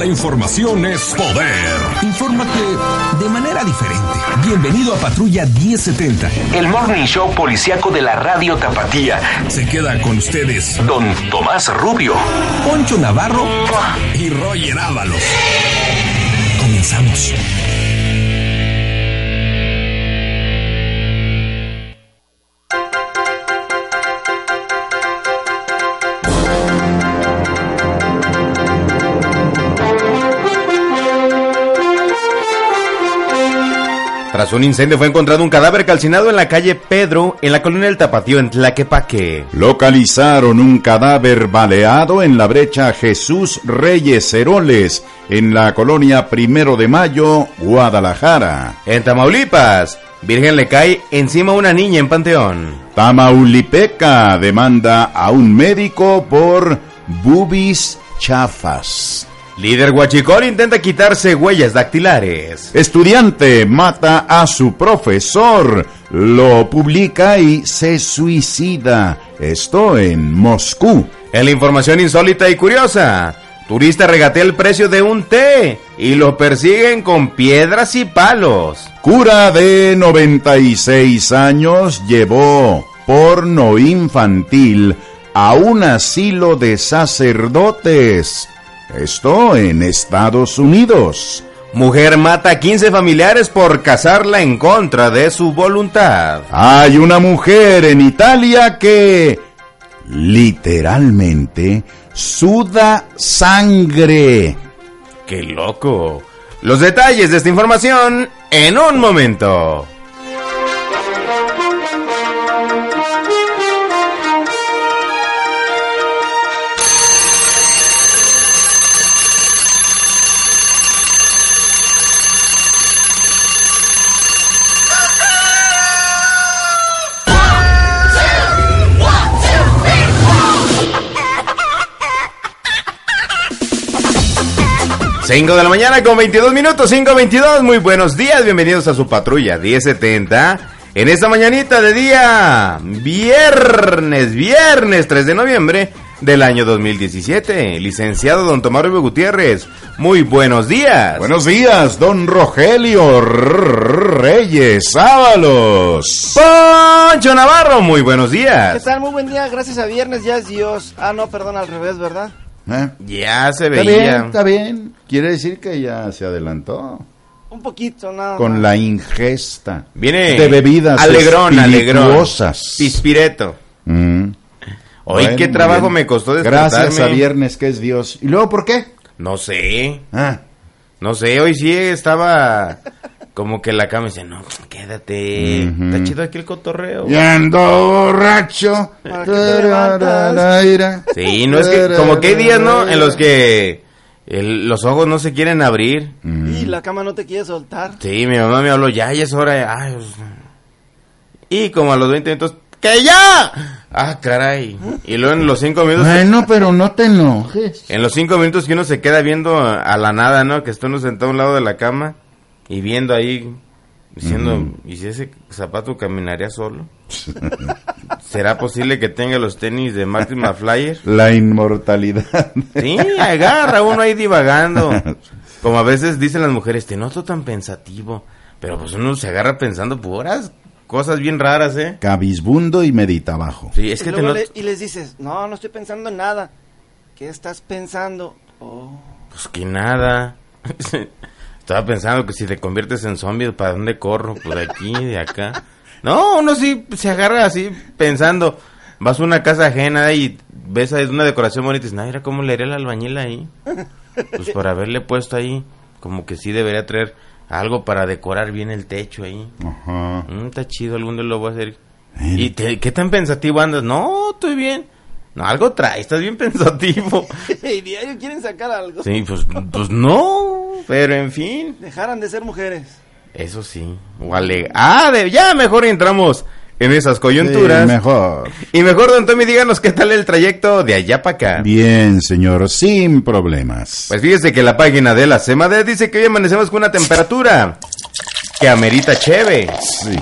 la información es poder. Infórmate de manera diferente. Bienvenido a Patrulla 1070. El morning show policiaco de la radio Tapatía. Se queda con ustedes Don Tomás Rubio. Poncho Navarro y Roger Ábalos. Comenzamos. Tras un incendio fue encontrado un cadáver calcinado en la calle Pedro, en la colonia del Tapatío, en Tlaquepaque. Localizaron un cadáver baleado en la brecha Jesús Reyes Heroles, en la colonia Primero de Mayo, Guadalajara. En Tamaulipas, Virgen le cae encima a una niña en Panteón. Tamaulipeca demanda a un médico por bubis chafas. Líder Huachicol intenta quitarse huellas dactilares. Estudiante mata a su profesor, lo publica y se suicida. Esto en Moscú. En la información insólita y curiosa, turista regatea el precio de un té y lo persiguen con piedras y palos. Cura de 96 años llevó porno infantil a un asilo de sacerdotes. Esto en Estados Unidos. Mujer mata a 15 familiares por casarla en contra de su voluntad. Hay una mujer en Italia que literalmente suda sangre. ¡Qué loco! Los detalles de esta información en un momento. Cinco de la mañana con 22 minutos, 5.22, muy buenos días, bienvenidos a su patrulla 1070. En esta mañanita de día viernes, viernes 3 de noviembre del año 2017. Licenciado don Tomás Rubio Gutiérrez, muy buenos días. Buenos días, don Rogelio Reyes Ábalos. Poncho Navarro, muy buenos ¿Qué días. tal? Muy buen día, gracias a viernes ya es Dios. Ah, no, perdón, al revés, ¿verdad? ¿Eh? Ya se Está bien, veía. está bien. Quiere decir que ya se adelantó Un poquito, nada. con la ingesta Viene de bebidas alegrón, alegrón. espirituosas. Pispireto. Mm. Hoy Bueno, qué trabajo bien. me costó despertarme. Gracias a viernes que es Dios. ¿Y luego por qué? No sé, Ah, no sé, hoy sí estaba como que la cama dice, no, quédate, Ujú. está chido aquí el cotorreo. y ando borracho. ¿Para qué te levantas? Tararara. Sí, no es que, como que hay días, ¿no? En los que el- los ojos no se quieren abrir. Y la cama no te quiere soltar. Sí, mi mamá me habló, ya, ya es hora. Ay, pues. Y como a los 20 minutos, ¡que ya! Ah, caray. Y luego en los 5 minutos, Bueno, pero no te enojes. en los 5 minutos que uno se queda viendo a la nada, ¿no? Que está uno sentado a un lado de la cama y viendo ahí, diciendo, ¿y si ese zapato caminaría solo? ¿Será posible que tenga los tenis de Máxima Flyer? La inmortalidad. Sí, agarra uno ahí divagando. Como a veces dicen las mujeres, te noto tan pensativo. Pero pues uno se agarra pensando puras cosas bien raras, ¿eh? Cabizbundo y medita abajo. Sí, es y, que te luego noto... le- y les dices, no, no estoy pensando en nada. ¿Qué estás pensando? Oh, Pues que nada. Estaba pensando que si te conviertes en zombie, ¿para dónde corro? Pues de aquí, de acá. No, uno sí se agarra así pensando. Vas a una casa ajena y ves ahí una decoración bonita y dices, "No, mira cómo le haría el albañil ahí. Pues por haberle puesto ahí, como que sí debería traer algo para decorar bien el techo ahí. Ajá. Mm, está chido, algún día lo voy a hacer. ¿Y te- qué tan pensativo andas? No, estoy bien. No, algo trae, estás bien pensativo. y diario quieren sacar algo. Sí, pues, pues no, pero en fin, Dejaran de ser mujeres. eso sí. O ale- Ah, de- ya mejor entramos en esas coyunturas. Sí, mejor. Y mejor, don Tommy, díganos qué tal el trayecto de allá para acá. Bien, señor, sin problemas. Pues fíjese que la página de la Semade dice que hoy amanecemos con una temperatura que amerita cheve.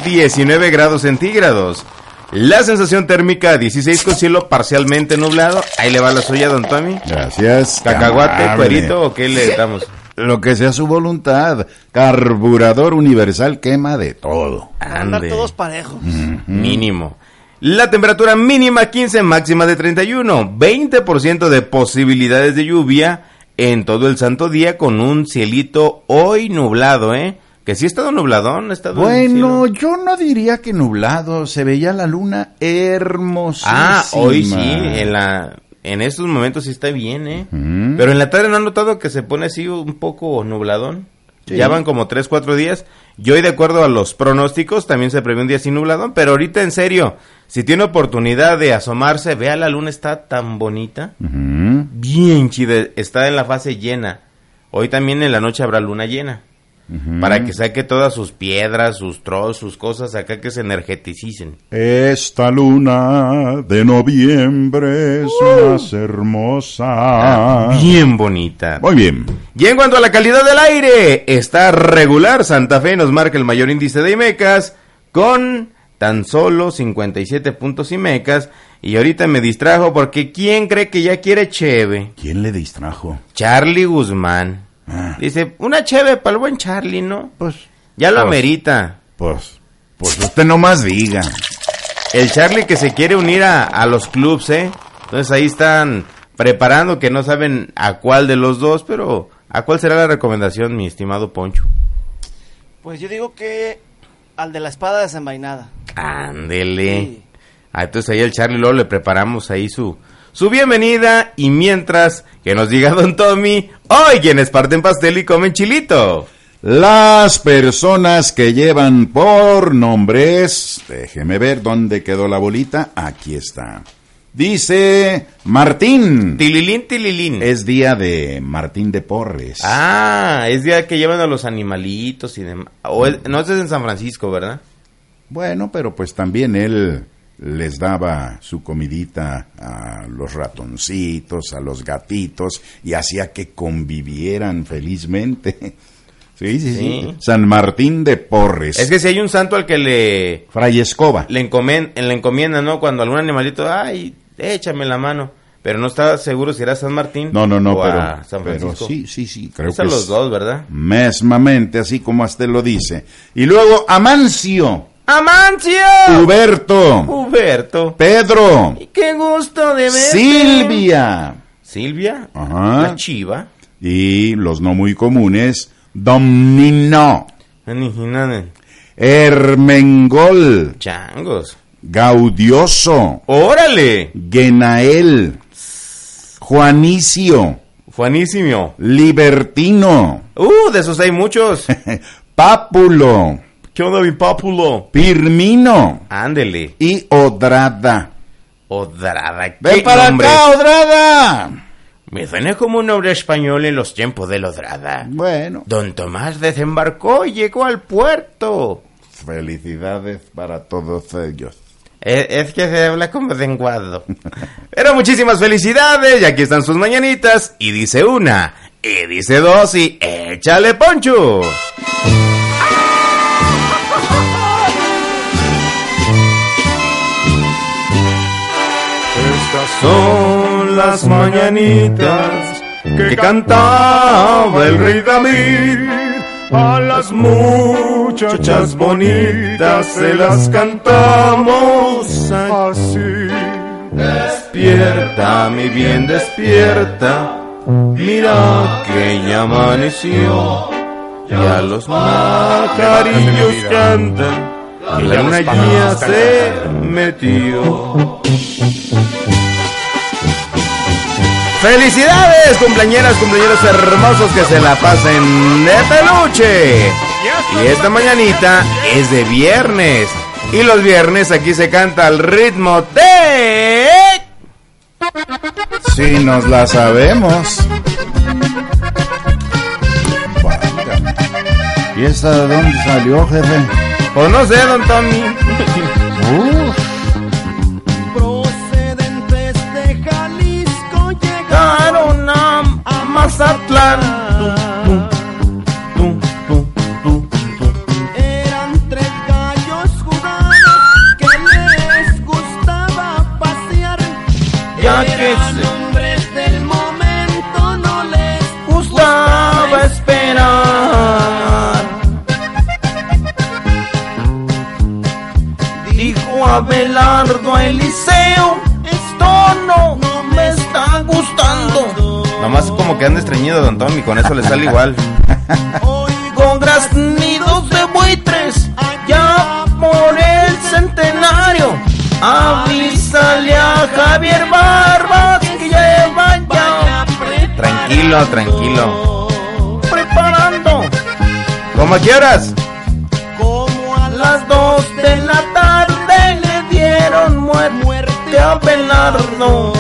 19 grados centígrados. La sensación térmica 16 con cielo parcialmente nublado. Ahí le va la suya, don Tommy. Gracias. ¿Cacahuate, cuerito o qué le damos? Lo que sea su voluntad. Carburador universal quema de todo. Andar todos parejos. Mínimo. La temperatura mínima 15, máxima de 31. 20% de posibilidades de lluvia en todo el santo día con un cielito hoy nublado, ¿eh? Que sí ha estado nubladón, ha estado Bueno, yo no diría que nublado. Se veía la luna hermosísima. Ah, hoy sí, en la en estos momentos sí está bien, ¿eh? Pero en la tarde no han notado que se pone así un poco nubladón. Sí. Ya van como 3, 4 días. Y hoy, de acuerdo a los pronósticos, también se prevé un día así nubladón. Pero ahorita, en serio, si tiene oportunidad de asomarse, vea la luna está tan bonita. Bien chida, está en la fase llena. Hoy también en la noche habrá luna llena. Para que saque todas sus piedras, sus trozos, sus cosas acá que se energeticicen. Esta luna de noviembre es más hermosa. Bien bonita. Muy bien. Y en cuanto a la calidad del aire, está regular. Santa Fe nos marca el mayor índice de IMECAS con tan solo 57 puntos IMECAS. Y ahorita me distrajo porque ¿quién cree que ya quiere cheve? ¿Quién le distrajo? Charlie Guzmán. Ah. Dice, una cheve para el buen Charlie, ¿no? Pues, Ya lo Pues. amerita. pues, pues usted nomás diga. El Charlie que se quiere unir a, a los clubs, ¿eh? Entonces ahí están preparando que no saben a cuál de los dos, pero ¿a cuál será la recomendación, mi estimado Poncho? Pues yo digo que al de la espada desenvainada. Ándele. Sí. Ah, entonces ahí el Charlie luego le preparamos ahí su, su bienvenida y mientras que nos diga Don Tommy, hoy quienes parten pastel y comen chilito. Las personas que llevan por nombres, déjeme ver dónde quedó la bolita, aquí está. Dice Martín. Tililín, tililín. Es día de Martín de Porres. Ah, es día que llevan a los animalitos y demás. O no es en San Francisco, ¿verdad? Bueno, pero pues también él les daba su comidita a los ratoncitos, a los gatitos, y hacía que convivieran felizmente. Sí, sí, sí. Sí. San Martín de Porres. Es que si hay un santo al que le, Fray Escoba. le, encomen- le encomienda, ¿no? Cuando algún animalito, ay, échame la mano. Pero no estaba seguro si era San Martín No, no, no, o pero, a San pero Francisco. sí, sí, sí, creo Es que a los es dos, ¿verdad? mesmamente, así como usted lo dice. Y luego Amancio, ¡Amancio! Huberto, Huberto. Pedro, Y qué gusto de verte. Silvia, Silvia. Ajá. La chiva. y los no muy comunes, Domnino, Anijinane. Hermengol, Changos. Gaudioso, ¡Órale! Genael, Juanicio, Juanísimo. Libertino, Uh, de esos hay muchos. Pápulo, ¿Qué onda, mi pápulo? Pirmino Ándele. y Odrada. Odrada. ¡Ven ¿qué para nombre? acá, Odrada! Me suena como un nombre español en los tiempos de la Odrada. Bueno, Don Tomás desembarcó y llegó al puerto. felicidades para todos ellos. Es, es que se habla como denguado. Pero muchísimas felicidades, y aquí están sus mañanitas. Y dice una, y dice dos, y échale poncho. Son las mañanitas que cantaba el rey David. A las muchachas bonitas se las cantamos así. Despierta, mi bien, despierta. Mira que ya amaneció. Ya los macarillos cantan. Y la luna ya se metió. ¡Felicidades, cumpleañeras, cumpleañeros hermosos que se la pasen de peluche! Y esta mañanita es de viernes. Y los viernes aquí se canta al ritmo de... Si nos la sabemos. ¿Y esta de dónde salió, jefe? Pues no sé, don Tommy. Mazatlán. Eran tres gallos jugados que les gustaba pasear. Ya que se... hombres del momento, no les gustaba, gustaba esperar. Dijo Abelardo a Eli que anda estreñido Don Tommy, con eso le sale igual. Con graznidos de buitres, ya por el centenario. Avísale a Javier Barbas que ya. Tranquilo, tranquilo. Preparando. ¿Cómo quieras? Como a las dos de la tarde le dieron muerte a Belardo.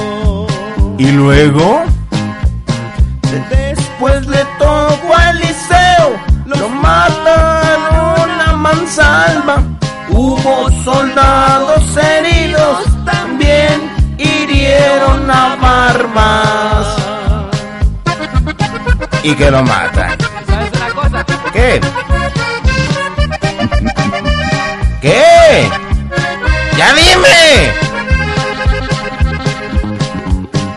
¿Y luego? Y que lo matan. ¿Sabes? ¿Qué? ¿Qué? ¡Ya dime!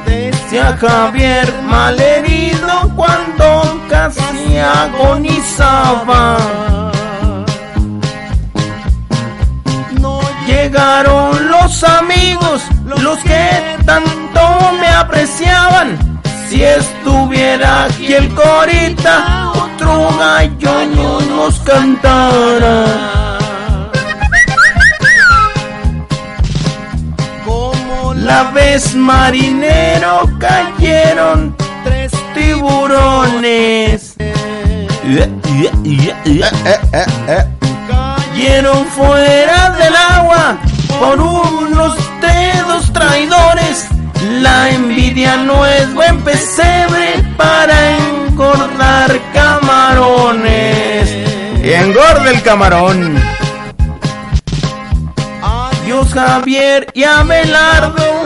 Decía Javier malherido cuando casi agonizaba. No llegaron los amigos, los que tanto me apreciaban. Si estuviera aquí el corita, otro gallo no nos cantara. La vez marinero cayeron tres tiburones. Cayeron fuera del agua por unos dedos traidores. La envidia no es buen pesebre para engordar camarones. Y engorda el camarón. Adiós Javier y Abelardo,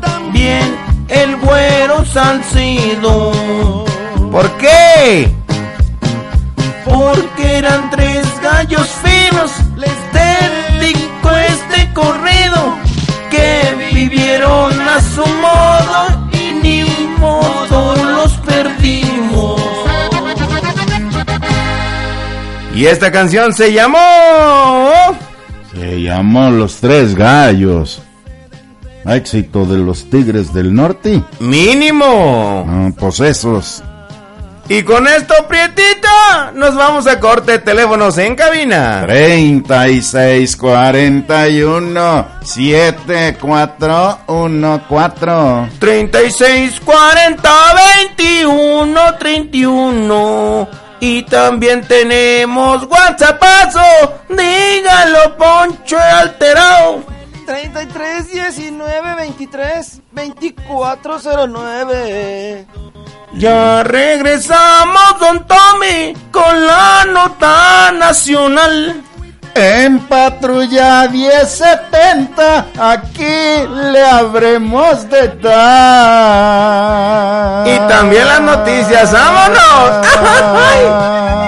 también el güero Salcido. ¿Por qué? Porque eran tres gallos Y esta canción se llamó... Se llamó Los Tres Gallos. Éxito de los Tigres del Norte. Mínimo. Ah, pues esos. Y con esto, Prietito, nos vamos a corte teléfonos en cabina. 36 41 7414 36 40 21 31 y también tenemos WhatsAppazo. Dígalo, Poncho alterado. 33 19 23 2409. Ya regresamos, Don Tommy, con la nota nacional. En patrulla 1070, aquí le habremos de dar. Y también las noticias, vámonos.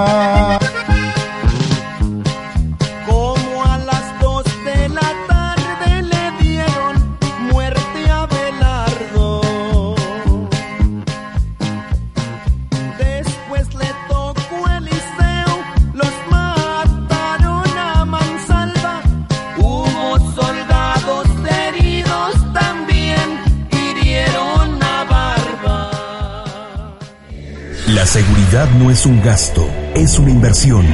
La seguridad no es un gasto, es una inversión.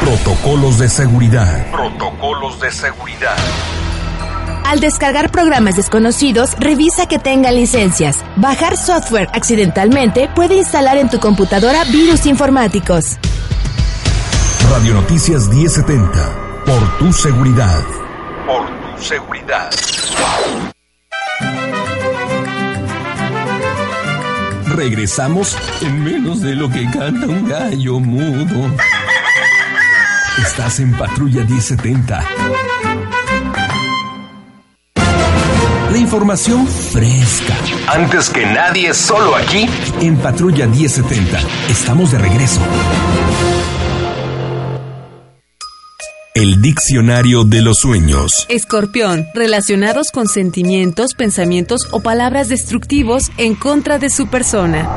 Protocolos de seguridad. Protocolos de seguridad. Al descargar programas desconocidos, revisa que tengan licencias. Bajar software accidentalmente puede instalar en tu computadora virus informáticos. Radio Noticias 1070. Por tu seguridad. Por tu seguridad. Regresamos en menos de lo que canta un gallo mudo. Estás en Patrulla 1070. La información fresca. Antes que nadie, solo aquí. En Patrulla 1070. Estamos de regreso. El diccionario de los sueños. Escorpión, relacionados con sentimientos, pensamientos o palabras destructivos en contra de su persona.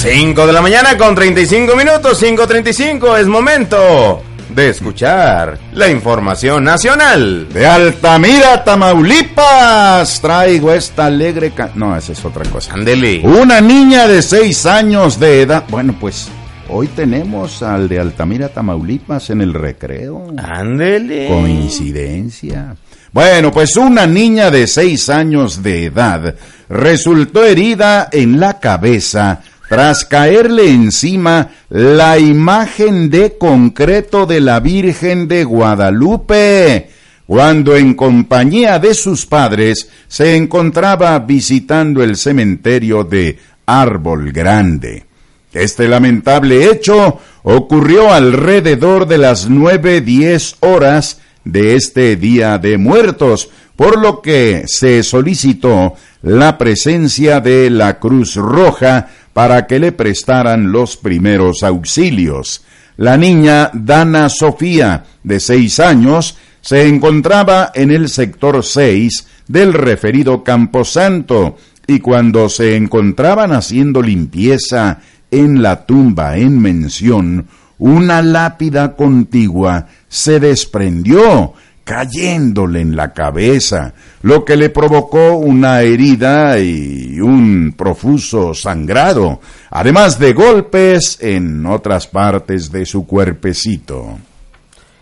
Cinco de la mañana con 35 minutos, 5.35 es momento de escuchar la información nacional. De Altamira, Tamaulipas, traigo esta alegre... No, esa es otra cosa. Ándele. Una niña de seis años de edad. Bueno, pues hoy tenemos al de Altamira, Tamaulipas en el recreo. Ándele. Coincidencia. Bueno, pues una niña de seis años de edad resultó herida en la cabeza tras caerle encima la imagen de concreto de la Virgen de Guadalupe, cuando en compañía de sus padres se encontraba visitando el cementerio de Árbol Grande. Este lamentable hecho ocurrió alrededor de las nueve diez horas de este Día de Muertos, por lo que se solicitó la presencia de la Cruz Roja para que le prestaran los primeros auxilios. La niña Dana Sofía, de seis años, se encontraba en el sector 6 del referido Camposanto y cuando se encontraban haciendo limpieza en la tumba en mención, una lápida contigua se desprendió, cayéndole en la cabeza, lo que le provocó una herida y un profuso sangrado, además de golpes en otras partes de su cuerpecito.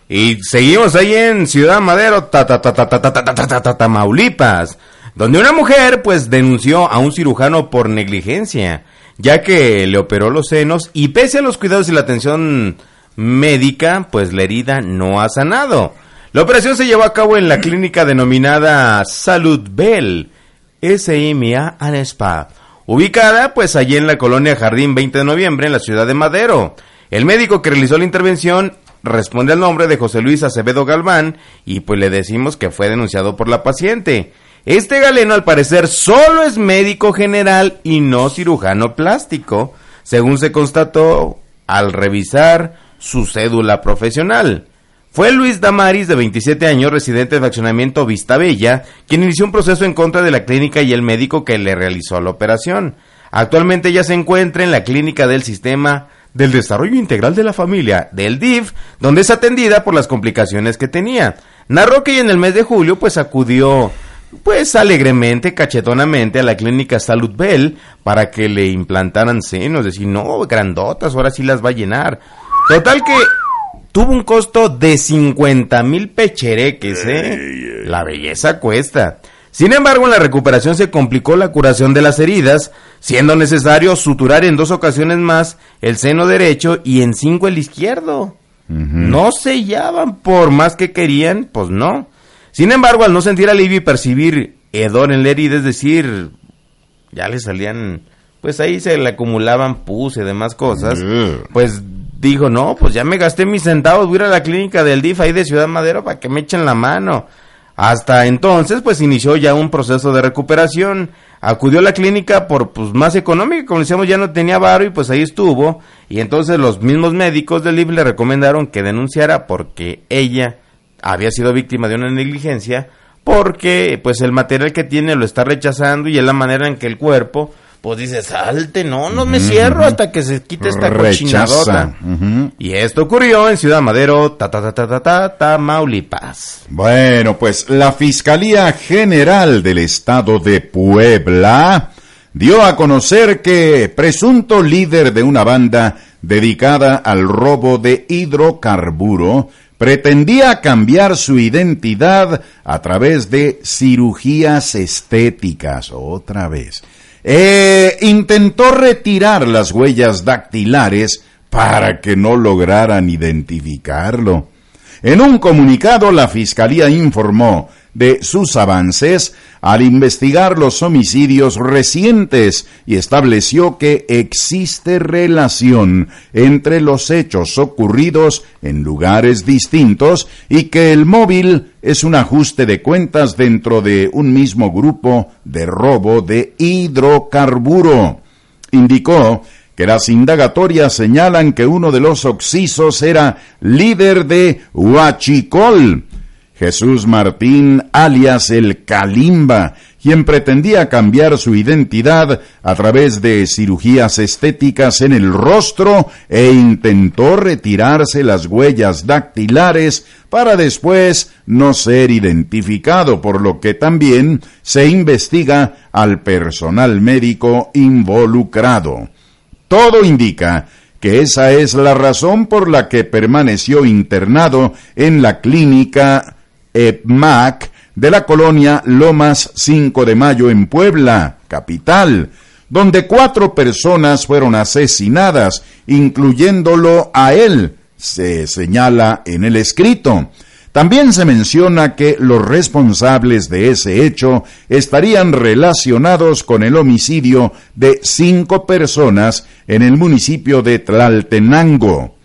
Y seguimos ahí en Ciudad Madero, ta, Tamaulipas, donde una mujer pues denunció a un cirujano por negligencia, ya que le operó los senos y pese a los cuidados y la atención médica, pues la herida no ha sanado. La operación se llevó a cabo en la clínica denominada Salud Bell, SMA and Spa, ubicada pues allí en la colonia Jardín 20 de noviembre en la ciudad de Madero. El médico que realizó la intervención responde al nombre de José Luis Acevedo Galván y pues le decimos que fue denunciado por la paciente. Este galeno al parecer solo es médico general y no cirujano plástico, según se constató al revisar su cédula profesional. Fue Luis Damaris, de 27 años, residente de fraccionamiento Vista Bella, quien inició un proceso en contra de la clínica y el médico que le realizó la operación. Actualmente ella se encuentra en la clínica del Sistema del Desarrollo Integral de la Familia, del DIF, donde es atendida por las complicaciones que tenía. Narró que en el mes de julio pues acudió pues alegremente, cachetonamente a la clínica Salud Bell para que le implantaran senos, decir, no, grandotas, ahora sí las va a llenar. Total que tuvo un costo de 50 mil pechereques, ¿eh? La belleza cuesta. Sin embargo, en la recuperación se complicó la curación de las heridas, siendo necesario suturar en dos ocasiones más el seno derecho y en cinco el izquierdo. No sellaban por más que querían, pues no. Sin embargo, al no sentir alivio y percibir hedor en la herida, es decir, ya le salían, pues ahí se le acumulaban pus y demás cosas, pues dijo, no, pues ya me gasté mis centavos, voy a ir a la clínica del DIF ahí de Ciudad Madero para que me echen la mano. Hasta entonces, pues inició ya un proceso de recuperación. Acudió a la clínica por pues más económica, como decíamos, ya no tenía varo y pues ahí estuvo. Y entonces los mismos médicos del DIF le recomendaron que denunciara porque ella había sido víctima de una negligencia porque pues el material que tiene lo está rechazando y es la manera en que el cuerpo pues dice salte no no me cierro hasta que se quite esta cochinadota. y esto ocurrió en Ciudad Madero ta ta ta ta ta, ta Tamaulipas. Bueno, pues la Fiscalía General del Estado de Puebla dio a conocer que presunto líder de una banda dedicada al robo de hidrocarburo pretendía cambiar su identidad a través de cirugías estéticas. Otra vez. Eh, intentó retirar las huellas dactilares para que no lograran identificarlo. En un comunicado, la Fiscalía informó de sus avances al investigar los homicidios recientes y estableció que existe relación entre los hechos ocurridos en lugares distintos y que el móvil es un ajuste de cuentas dentro de un mismo grupo de robo de hidrocarburo. Indicó que las indagatorias señalan que uno de los oxisos era líder de Huachicol, Jesús Martín, alias el Kalimba, quien pretendía cambiar su identidad a través de cirugías estéticas en el rostro e intentó retirarse las huellas dactilares para después no ser identificado, por lo que también se investiga al personal médico involucrado. Todo indica que esa es la razón por la que permaneció internado en la clínica EPMAC de la colonia Lomas 5 de Mayo en Puebla, capital, donde cuatro personas fueron asesinadas, incluyéndolo a él, se señala en el escrito. También se menciona que los responsables de ese hecho estarían relacionados con el homicidio de cinco personas en el municipio de Tlaltenango.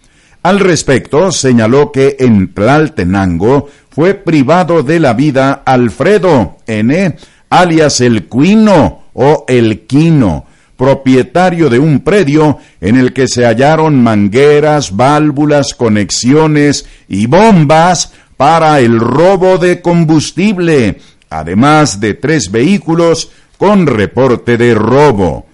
Al respecto, señaló que en Tlaltenango fue privado de la vida Alfredo N., alias el Cuino o el Quino, propietario de un predio en el que se hallaron mangueras, válvulas, conexiones y bombas para el robo de combustible, además de tres vehículos con reporte de robo.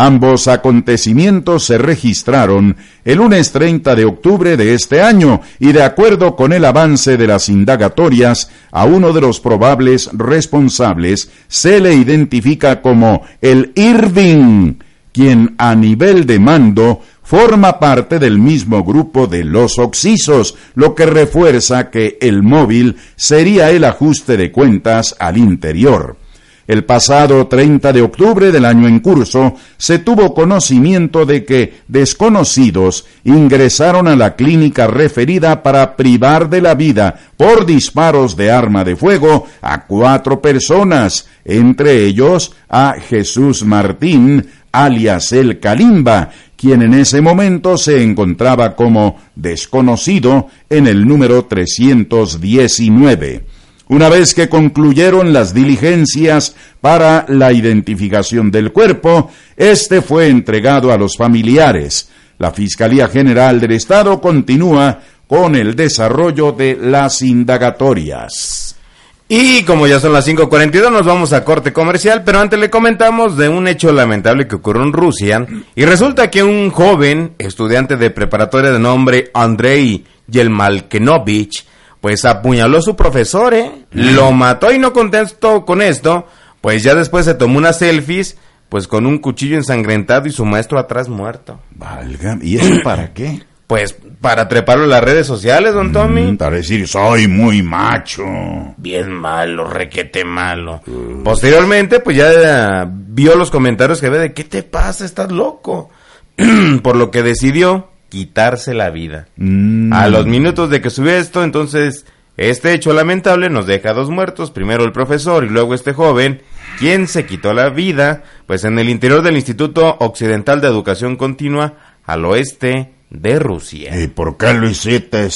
Ambos acontecimientos se registraron el lunes 30 de octubre de este año y de acuerdo con el avance de las indagatorias, a uno de los probables responsables se le identifica como el Irving, quien a nivel de mando forma parte del mismo grupo de los oxisos, lo que refuerza que el móvil sería el ajuste de cuentas al interior. El pasado 30 de octubre del año en curso se tuvo conocimiento de que desconocidos ingresaron a la clínica referida para privar de la vida por disparos de arma de fuego a cuatro personas, entre ellos a Jesús Martín, alias el Kalimba, quien en ese momento se encontraba como desconocido en el número 319. Una vez que concluyeron las diligencias para la identificación del cuerpo, este fue entregado a los familiares. La Fiscalía General del Estado continúa con el desarrollo de las indagatorias. Y como ya son las 5.42 nos vamos a corte comercial, pero antes le comentamos de un hecho lamentable que ocurrió en Rusia y resulta que un joven estudiante de preparatoria de nombre Andrei Yelmalkenovich pues apuñaló a su profesor, ¿eh? Lo mató y no contestó con esto, pues ya después se tomó unas selfies, pues con un cuchillo ensangrentado y su maestro atrás muerto. Valga, ¿y eso para qué? Pues para treparlo en las redes sociales, don Tommy. Mm, para decir, soy muy macho. Bien malo, requete malo. Posteriormente, pues ya vio los comentarios que ve de, ¿qué te pasa? ¿Estás loco? Por lo que decidió quitarse la vida. Mm. A los minutos de que subió esto, entonces, este hecho lamentable nos deja dos muertos, primero el profesor y luego este joven, quien se quitó la vida, pues en el interior del Instituto Occidental de Educación Continua, al oeste de Rusia. ¿Y por qué lo hiciste?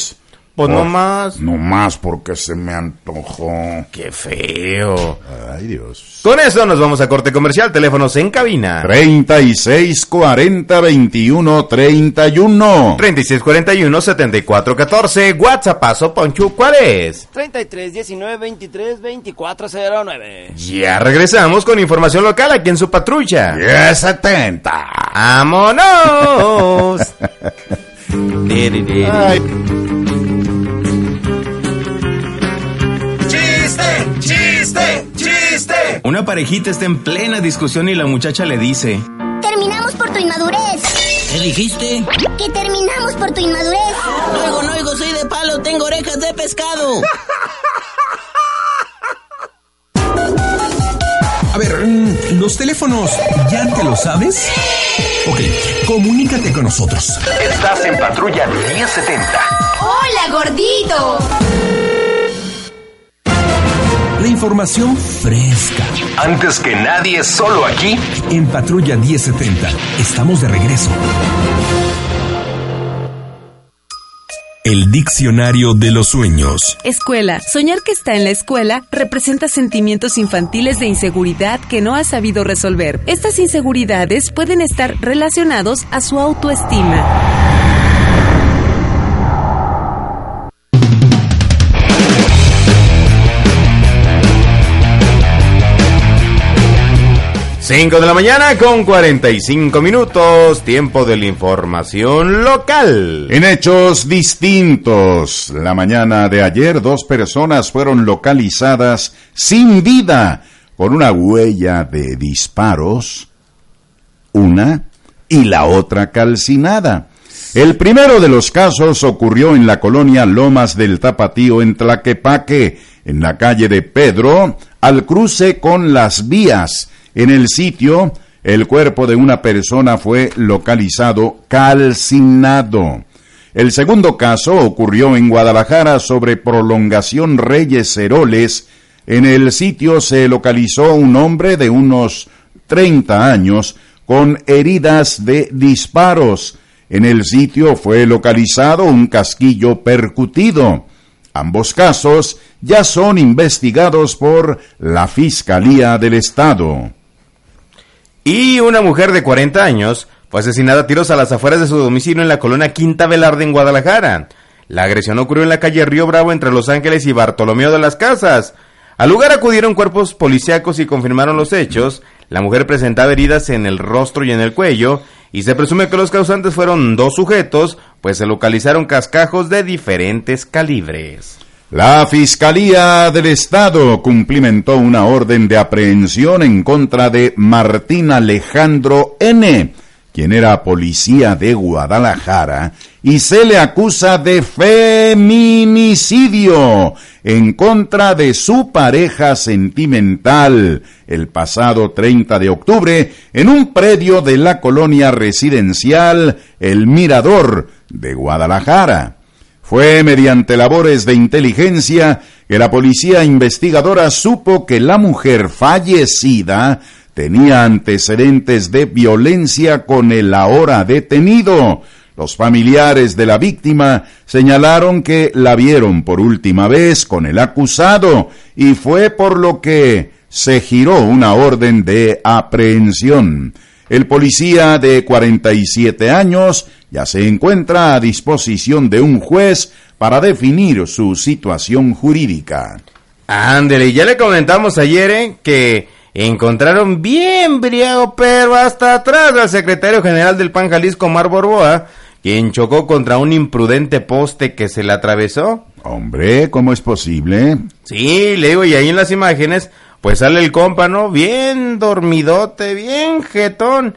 Pues no más. No más porque se me antojó. Qué feo. Ay, Dios. Con eso nos vamos a corte comercial, teléfonos en cabina. 36 40 21 31. 3641 7414, WhatsApp, paso, Poncho, ¿cuál es? 33 19 23 24 09. Ya regresamos con información local aquí en su patrulla. 10 70. ¡Vámonos! Ay, Una parejita está en plena discusión y la muchacha le dice: Terminamos por tu inmadurez. ¿Qué dijiste? Que terminamos por tu inmadurez. No oigo, no oigo, soy de palo, tengo orejas de pescado. A ver, mm, ¿los teléfonos ya te lo sabes? Ok, comunícate con nosotros. Estás en Patrulla 1070. ¡Hola, gordito! Información fresca. Antes que nadie, solo aquí. En Patrulla 1070. Estamos de regreso. El diccionario de los sueños. Escuela. Soñar que está en la escuela representa sentimientos infantiles de inseguridad que no ha sabido resolver. Estas inseguridades pueden estar relacionados a su autoestima. Cinco de la mañana con 45 minutos, tiempo de la información local. En hechos distintos, la mañana de ayer dos personas fueron localizadas sin vida con una huella de disparos, una y la otra calcinada. El primero de los casos ocurrió en la colonia Lomas del Tapatío en Tlaquepaque, en la calle de Pedro, al cruce con las vías. En el sitio, el cuerpo de una persona fue localizado calcinado. El segundo caso ocurrió en Guadalajara sobre prolongación Reyes Heroles. En el sitio se localizó un hombre de unos 30 años con heridas de disparos. En el sitio fue localizado un casquillo percutido. Ambos casos ya son investigados por la Fiscalía del Estado. Y una mujer de 40 años fue asesinada a tiros a las afueras de su domicilio en la colonia Quinta Velarde en Guadalajara. La agresión ocurrió en la calle Río Bravo entre Los Ángeles y Bartolomeo de las Casas. Al lugar acudieron cuerpos policíacos y confirmaron los hechos. La mujer presentaba heridas en el rostro y en el cuello y se presume que los causantes fueron dos sujetos, pues se localizaron cascajos de diferentes calibres. La Fiscalía del Estado cumplimentó una orden de aprehensión en contra de Martín Alejandro N., quien era policía de Guadalajara, y se le acusa de feminicidio en contra de su pareja sentimental el pasado 30 de octubre en un predio de la colonia residencial El Mirador de Guadalajara. Fue mediante labores de inteligencia que la policía investigadora supo que la mujer fallecida tenía antecedentes de violencia con el ahora detenido. Los familiares de la víctima señalaron que la vieron por última vez con el acusado y fue por lo que se giró una orden de aprehensión. El policía de 47 años ya se encuentra a disposición de un juez para definir su situación jurídica. Ándele, ya le comentamos ayer ¿eh? que encontraron bien briago, pero hasta atrás al secretario general del PAN Jalisco, Mar Borboa, quien chocó contra un imprudente poste que se le atravesó. Hombre, ¿cómo es posible? Sí, le digo, y ahí en las imágenes, pues sale el compa, ¿no? Bien dormidote, bien jetón.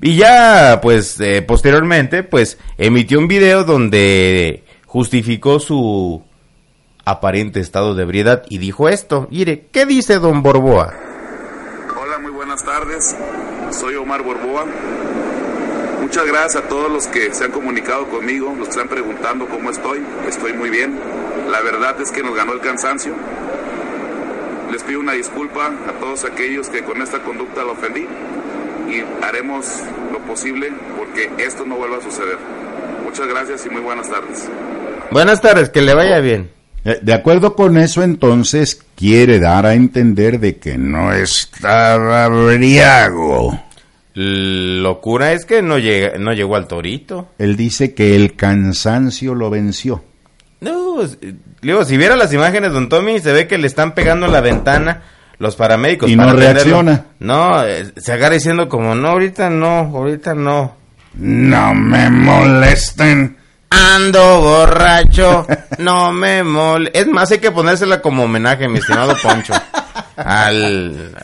Y ya, pues, eh, posteriormente, pues, emitió un video donde justificó su aparente estado de ebriedad y dijo esto. Mire, ¿qué dice don Borboa? Hola, muy buenas tardes. Soy Omar Borboa. Muchas gracias a todos los que se han comunicado conmigo, los que están preguntando cómo estoy. Estoy muy bien. La verdad es que nos ganó el cansancio. Les pido una disculpa a todos aquellos que con esta conducta lo ofendí y haremos lo posible porque esto no vuelva a suceder. Muchas gracias y muy buenas tardes. Buenas tardes, que le vaya bien. Eh, De acuerdo con eso, entonces, quiere dar a entender de que no estaba briago. Locura es que no, llega, no llegó al torito. Él dice que el cansancio lo venció. No, es- digo, si viera las imágenes, don Tommy, se ve que le están pegando la ventana los paramédicos. Y para no atenderlo. reacciona. No, eh, se agarra diciendo como, no, ahorita no, ahorita no. No me molesten. Ando borracho, no me mole. Es más, hay que ponérsela como homenaje, mi estimado Poncho. Al,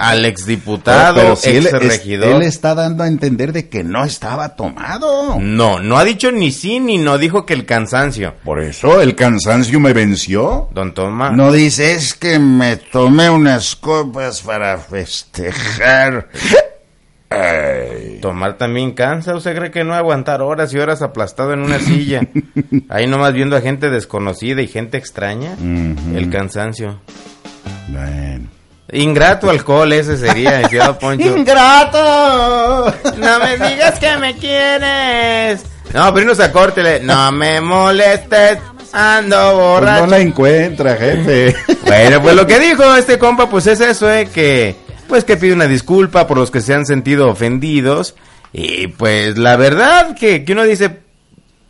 al exdiputado, Pero si él, ex regidor. él está dando a entender de que no estaba tomado. No, no ha dicho ni sí ni no, dijo que el cansancio. Por eso el cansancio me venció. Don Tomás. No dice, es que me tomé unas copas para festejar. Ay. Tomar también cansa. ¿Usted cree que no aguantar horas y horas aplastado en una silla? Ahí nomás viendo a gente desconocida y gente extraña. El cansancio. Bueno. Ingrato alcohol, ese sería, decía Poncho. ¡Ingrato! No me digas que me quieres. No, pero a córtele. No me molestes, ando Pues borracho. no la encuentra, jefe. Bueno, pues lo que dijo este compa, pues es eso, eh, que pues que pide una disculpa por los que se han sentido ofendidos. Y pues la verdad que, que uno dice,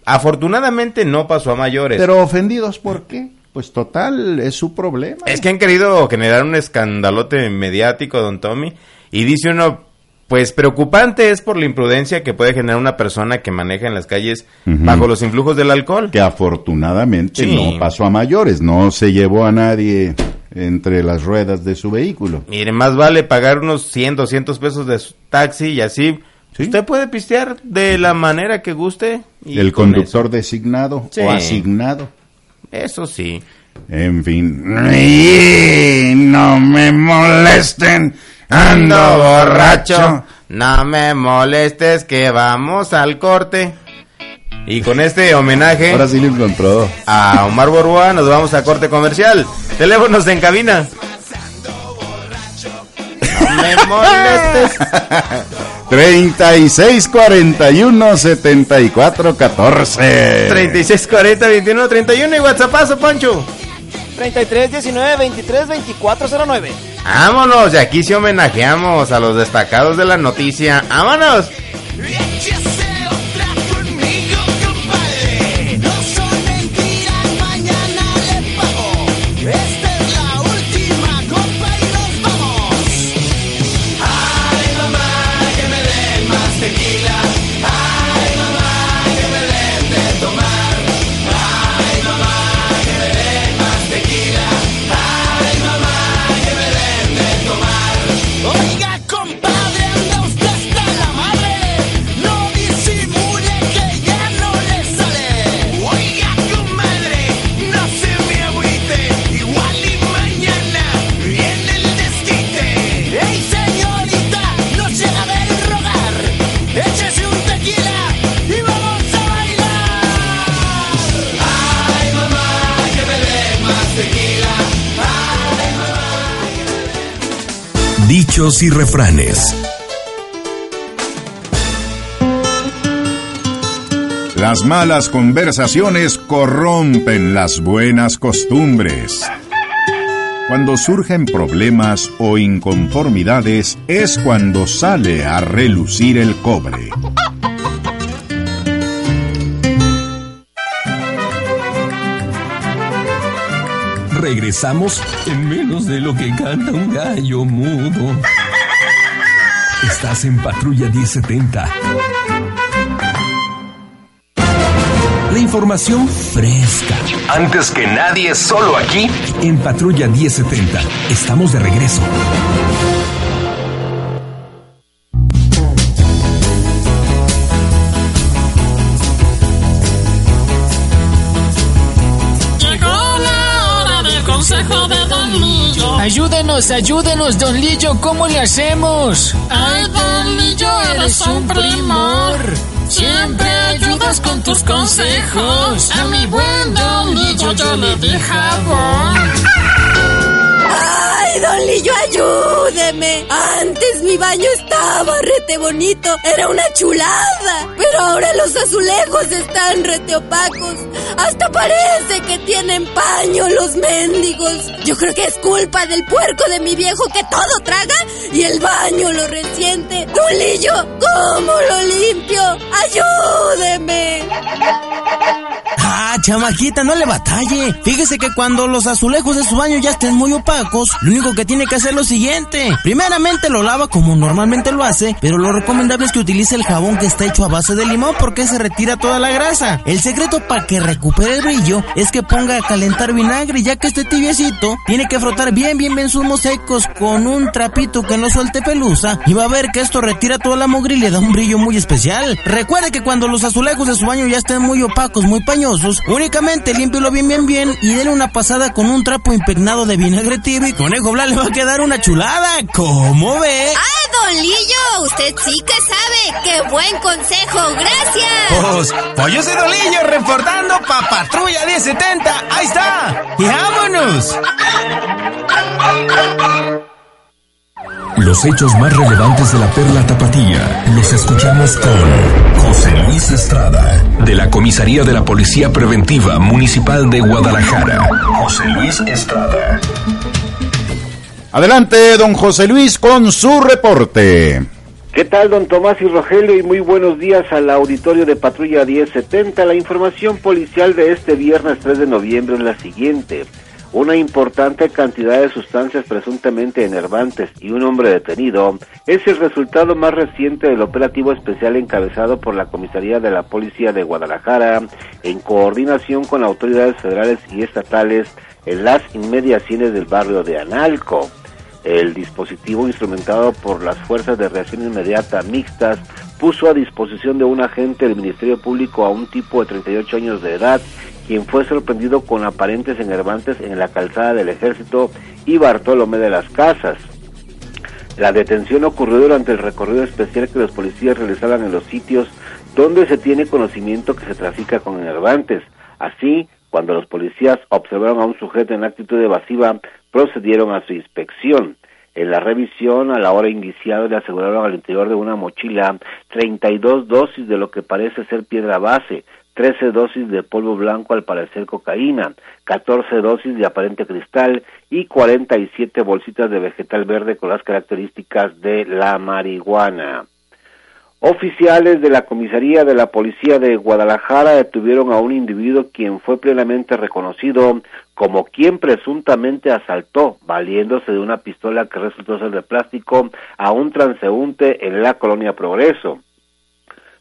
afortunadamente no pasó a mayores. Pero ofendidos, ¿por qué? Pues total, es su problema. Es que han querido generar un escandalote mediático, don Tommy. Y dice uno, pues preocupante es por la imprudencia que puede generar una persona que maneja en las calles bajo los influjos del alcohol. Que afortunadamente Sí. no pasó a mayores, no se llevó a nadie entre las ruedas de su vehículo. Mire, más vale pagar unos 100, 200 pesos de su taxi y así. Usted puede pistear de la manera que guste. y El con conductor designado Sí. o asignado. Eso, sí. En fin. No me molesten, ando borracho. No me molestes que vamos al corte. Y con este homenaje Ahora sí lo encontró. a Omar Borboa nos vamos a corte comercial. Teléfonos en cabina. Me molestes. 36 41 74 14. 36 40 21 31 y WhatsAppazo, Poncho. 33 19 23 24 09. Vámonos, y aquí sí homenajeamos a los destacados de la noticia. ¡Vámonos! Y refranes. Las malas conversaciones corrompen las buenas costumbres. Cuando surgen problemas o inconformidades es cuando sale a relucir el cobre. Regresamos en menos de lo que canta un gallo mudo. Estás en Patrulla 1070. La información fresca. Antes que nadie, solo aquí. En Patrulla 1070. Estamos de regreso. Ayúdenos, ayúdenos, don Lillo, ¿cómo le hacemos? Ay, Don Lillo, eres un primor. Siempre ayudas con tus consejos. A mi buen Don Lillo yo le di jabón. ¡Ay, don Lillo, ayúdeme! Antes mi baño estaba rete bonito, era una chulada. Pero ahora los azulejos están rete opacos. Hasta parece que tienen paño los mendigos. Yo creo que es culpa del puerco de mi viejo que todo traga y el baño lo resiente. Don Lillo, ¿cómo lo limpio? ¡Ayúdeme! Ah, chamaquita, no le batalle. Fíjese que cuando los azulejos de su baño ya estén muy opacos, lo único que tiene que hacer es lo siguiente. Primeramente lo lava como normalmente lo hace, pero lo recomendable es que utilice el jabón que está hecho a base de limón porque se retira toda la grasa. El secreto para que recupere el brillo es que ponga a calentar vinagre, ya que este tibiecito tiene que frotar bien, bien, bien sus mosaicos con un trapito que no suelte pelusa y va a ver que esto retira toda la mugre y le da un brillo muy especial. Recuerde que cuando los azulejos de su baño ya estén muy opacos, muy pañosos, Únicamente límpielo bien, bien, bien y denle una pasada con un trapo impregnado de vinagre tibio y Conejo Blas le va a quedar una chulada. ¿Cómo ve? ¡Ah, don Lillo! Usted sí que sabe. ¡Qué buen consejo! ¡Gracias! Pues, pues yo soy Dolillo reportando pa' Patrulla 1070. ¡Ahí está! ¡Y vámonos! Los hechos más relevantes de la perla tapatía los escuchamos con José Luis Estrada, de la Comisaría de la Policía Preventiva Municipal de Guadalajara. José Luis Estrada. Adelante, don José Luis, con su reporte. ¿Qué tal, don Tomás y Rogelio? Y muy buenos días al auditorio de Patrulla 1070. La información policial de este viernes 3 de noviembre es la siguiente. Una importante cantidad de sustancias presuntamente enervantes y un hombre detenido es el resultado más reciente del operativo especial encabezado por la Comisaría de la Policía de Guadalajara en coordinación con autoridades federales y estatales en las inmediaciones del barrio de Analco. El dispositivo instrumentado por las Fuerzas de Reacción Inmediata Mixtas puso a disposición de un agente del Ministerio Público a un tipo de 38 años de edad, quien fue sorprendido con aparentes enervantes en la calzada del Ejército y Bartolomé de las Casas. La detención ocurrió durante el recorrido especial que los policías realizaban en los sitios donde se tiene conocimiento que se trafica con enervantes. Así, cuando los policías observaron a un sujeto en actitud evasiva, procedieron a su inspección. En la revisión, a la hora iniciada, le aseguraron al interior de una mochila 32 dosis de lo que parece ser piedra base, 13 dosis de polvo blanco al parecer cocaína, 14 dosis de aparente cristal y 47 bolsitas de vegetal verde con las características de la marihuana. Oficiales de la comisaría de la policía de Guadalajara detuvieron a un individuo quien fue plenamente reconocido como quien presuntamente asaltó, valiéndose de una pistola que resultó ser de plástico, a un transeúnte en la colonia Progreso.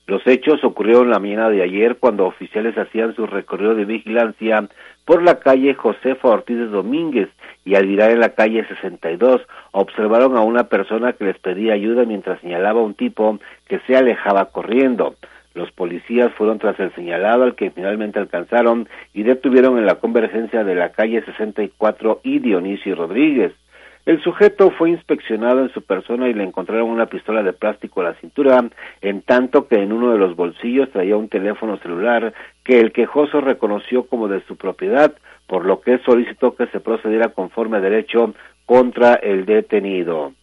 Los hechos ocurrieron la mañana de ayer cuando oficiales hacían su recorrido de vigilancia por la calle Josefa Ortiz Domínguez y al virar en la calle 62 observaron a una persona que les pedía ayuda mientras señalaba a un tipo que se alejaba corriendo. Los policías fueron tras el señalado al que finalmente alcanzaron y detuvieron en la convergencia de la calle 64 y Dionisio Rodríguez. El sujeto fue inspeccionado en su persona y le encontraron una pistola de plástico a la cintura, en tanto que en uno de los bolsillos traía un teléfono celular que el quejoso reconoció como de su propiedad, por lo que solicitó que se procediera conforme a derecho contra el detenido.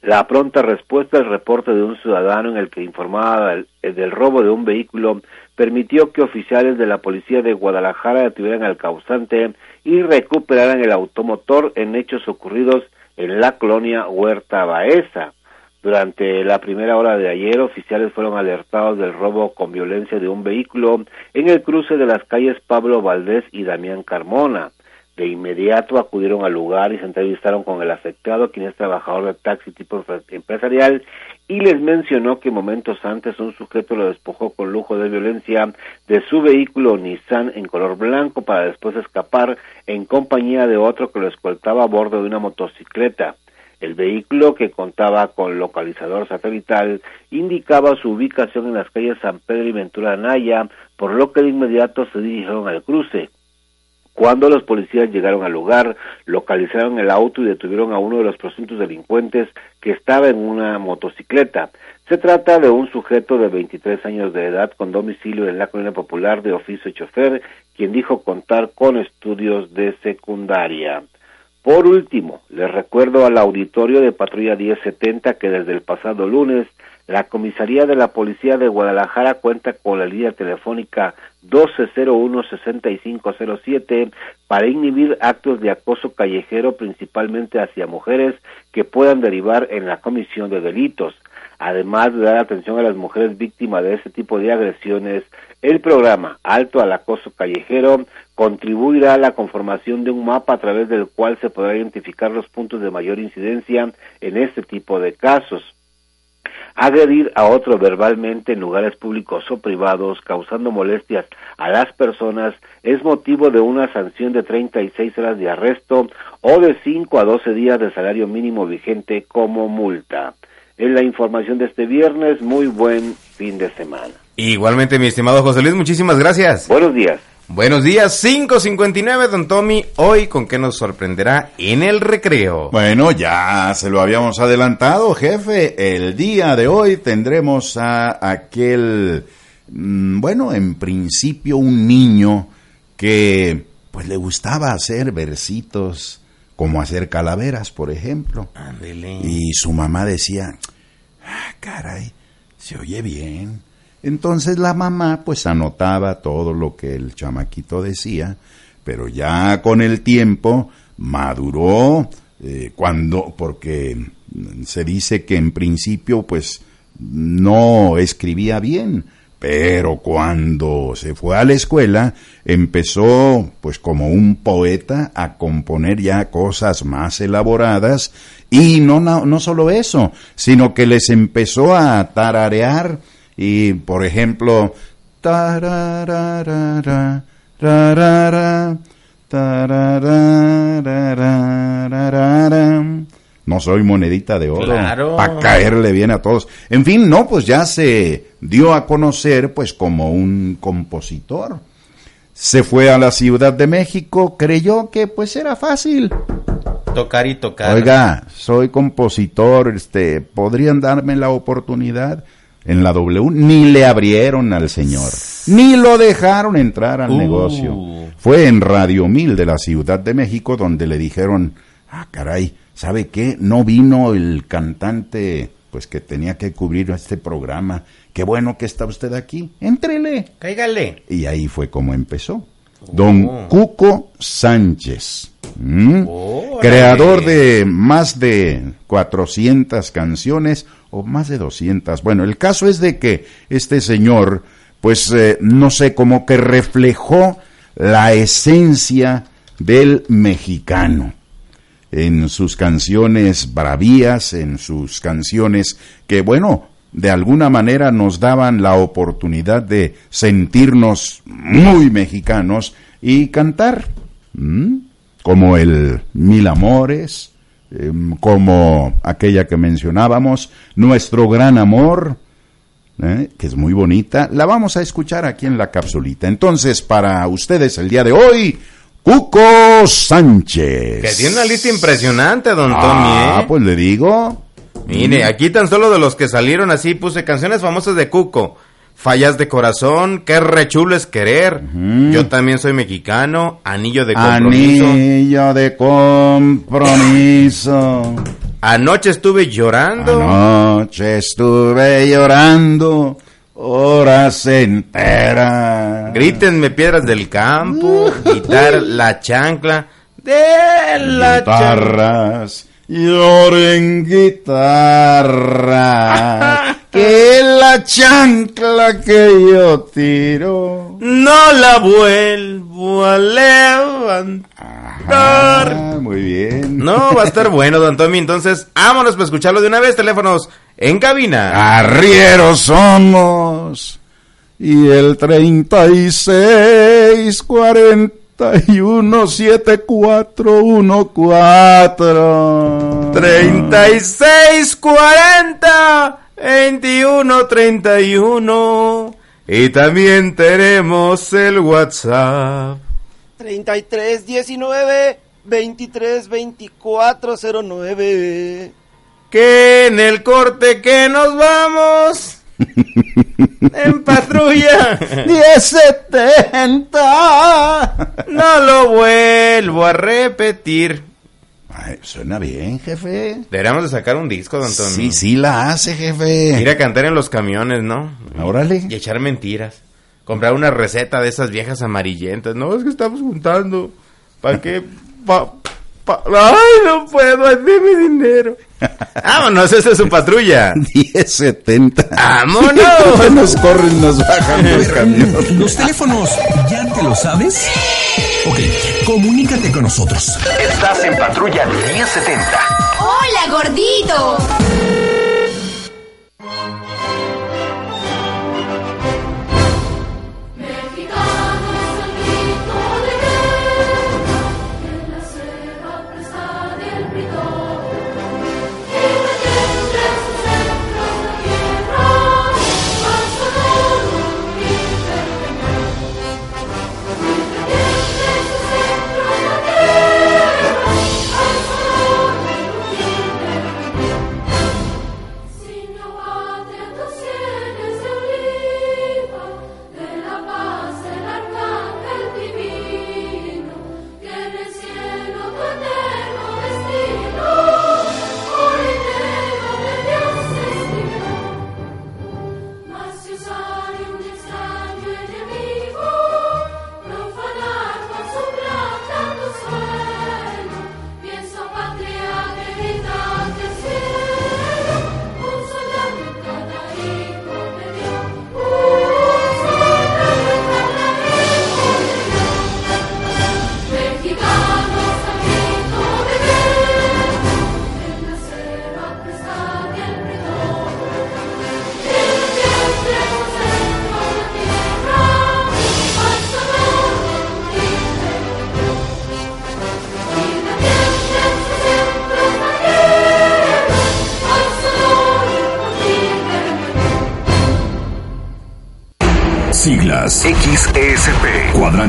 La pronta respuesta al reporte de un ciudadano en el que informaba del, del, robo de un vehículo permitió que oficiales de la policía de Guadalajara detuvieran al causante y recuperaran el automotor en hechos ocurridos en la colonia Huerta Baeza. Durante la primera hora de ayer, oficiales fueron alertados del robo con violencia de un vehículo en el cruce de las calles Pablo Valdés y Damián Carmona. De inmediato acudieron al lugar y se entrevistaron con el afectado, quien es trabajador de taxi tipo empresarial, y les mencionó que momentos antes un sujeto lo despojó con lujo de violencia de su vehículo Nissan en color blanco para después escapar en compañía de otro que lo escoltaba a bordo de una motocicleta. El vehículo, que contaba con localizador satelital, indicaba su ubicación en las calles San Pedro y Ventura Anaya, por lo que de inmediato se dirigieron al cruce. Cuando los policías llegaron al lugar, localizaron el auto y detuvieron a uno de los presuntos delincuentes que estaba en una motocicleta. Se trata de un sujeto de 23 años de edad con domicilio en la colonia popular de oficio chofer, quien dijo contar con estudios de secundaria. Por último, les recuerdo al auditorio de Patrulla 1070 que desde el pasado lunes la Comisaría de la Policía de Guadalajara cuenta con la línea telefónica 1201-6507 para inhibir actos de acoso callejero principalmente hacia mujeres que puedan derivar en la comisión de delitos. Además de dar atención a las mujeres víctimas de este tipo de agresiones, el programa Alto al Acoso Callejero contribuirá a la conformación de un mapa a través del cual se podrá identificar los puntos de mayor incidencia en este tipo de casos. Agredir a otro verbalmente en lugares públicos o privados causando molestias a las personas es motivo de una sanción de 36 horas de arresto o de 5 a 12 días de salario mínimo vigente como multa. Es la información de este viernes. Muy buen fin de semana. Igualmente, mi estimado José Luis, muchísimas gracias. Buenos días. Buenos días, 5.59, don Tommy. Hoy, ¿con qué nos sorprenderá en el recreo? Bueno, ya se lo habíamos adelantado, jefe. El día de hoy tendremos a aquel, mm, bueno, en principio un niño que pues le gustaba hacer versitos, como hacer calaveras, por ejemplo. Y su mamá decía, ah, caray, se oye bien. Entonces la mamá pues anotaba todo lo que el chamaquito decía, pero ya con el tiempo maduró eh, cuando, porque se dice que en principio pues no escribía bien, pero cuando se fue a la escuela empezó pues como un poeta a componer ya cosas más elaboradas y no, no, no solo eso, sino que les empezó a tararear y por ejemplo no soy monedita de oro Claro. para caerle bien a todos. En fin, no, pues ya se dio a conocer pues como un compositor. Se fue a la Ciudad de México, creyó que pues era fácil. Tocar y tocar. Oiga, soy compositor, este, podrían darme la oportunidad en la W, ni le abrieron al señor, ni lo dejaron entrar al Uh. negocio. Fue en Radio Mil de la Ciudad de México donde le dijeron, ah, caray, ¿sabe qué? No vino el cantante, pues que tenía que cubrir este programa. Qué bueno que está usted aquí. Éntrele. Cáigale. Y ahí fue como empezó. Don Cuco Sánchez, ¿m? Órale. creador de más de 400 canciones o más de 200. Bueno, el caso es de que este señor, pues eh, no sé, como que reflejó la esencia del mexicano en sus canciones bravías, en sus canciones que, bueno, de alguna manera nos daban la oportunidad de sentirnos muy mexicanos y cantar, ¿m? Como el Mil Amores, em, como aquella que mencionábamos, Nuestro Gran Amor, ¿eh? que es muy bonita, la vamos a escuchar aquí en la capsulita. Entonces, para ustedes el día de hoy, Cuco Sánchez. Que tiene una lista impresionante, don Ah, Tommy, ¿eh? pues le digo. Mire, aquí tan solo de los que salieron así puse canciones famosas de Cuco. Fallas de corazón, qué rechulo es querer. Yo también soy mexicano, anillo de compromiso. Anillo de compromiso. Anoche estuve llorando. Anoche estuve llorando horas enteras. Grítenme piedras del campo, quitar la chancla de la. Guitarras, lloren guitarras. que la chancla que yo tiro. No la vuelvo a levantar. Ah, muy bien. No, va a estar bueno, don Tommy. Entonces, vámonos para escucharlo de una vez. Teléfonos en cabina. Arrieros somos. Y el 36 41 7414 36 40 21 31 y también tenemos el WhatsApp. 33 19 23 24 09. que en el corte que nos vamos en patrulla. 1070 no lo vuelvo a repetir Ay, suena bien, jefe. deberíamos de sacar un disco don Tommy Sí, sí la hace, jefe. ir a cantar en los camiones no Órale. y echar mentiras. Comprar una receta de esas viejas amarillentas. No, es que estamos juntando. ¿Para qué? Pa, pa- Ay, no puedo, dime dinero. Vámonos, esa es su patrulla. 1070. ¡Vámonos! nos corren, nos bajan los camiones. ¿Los teléfonos te lo sabes? Ok, comunícate con nosotros. Estás en Patrulla 1070. ¡Hola, gordito!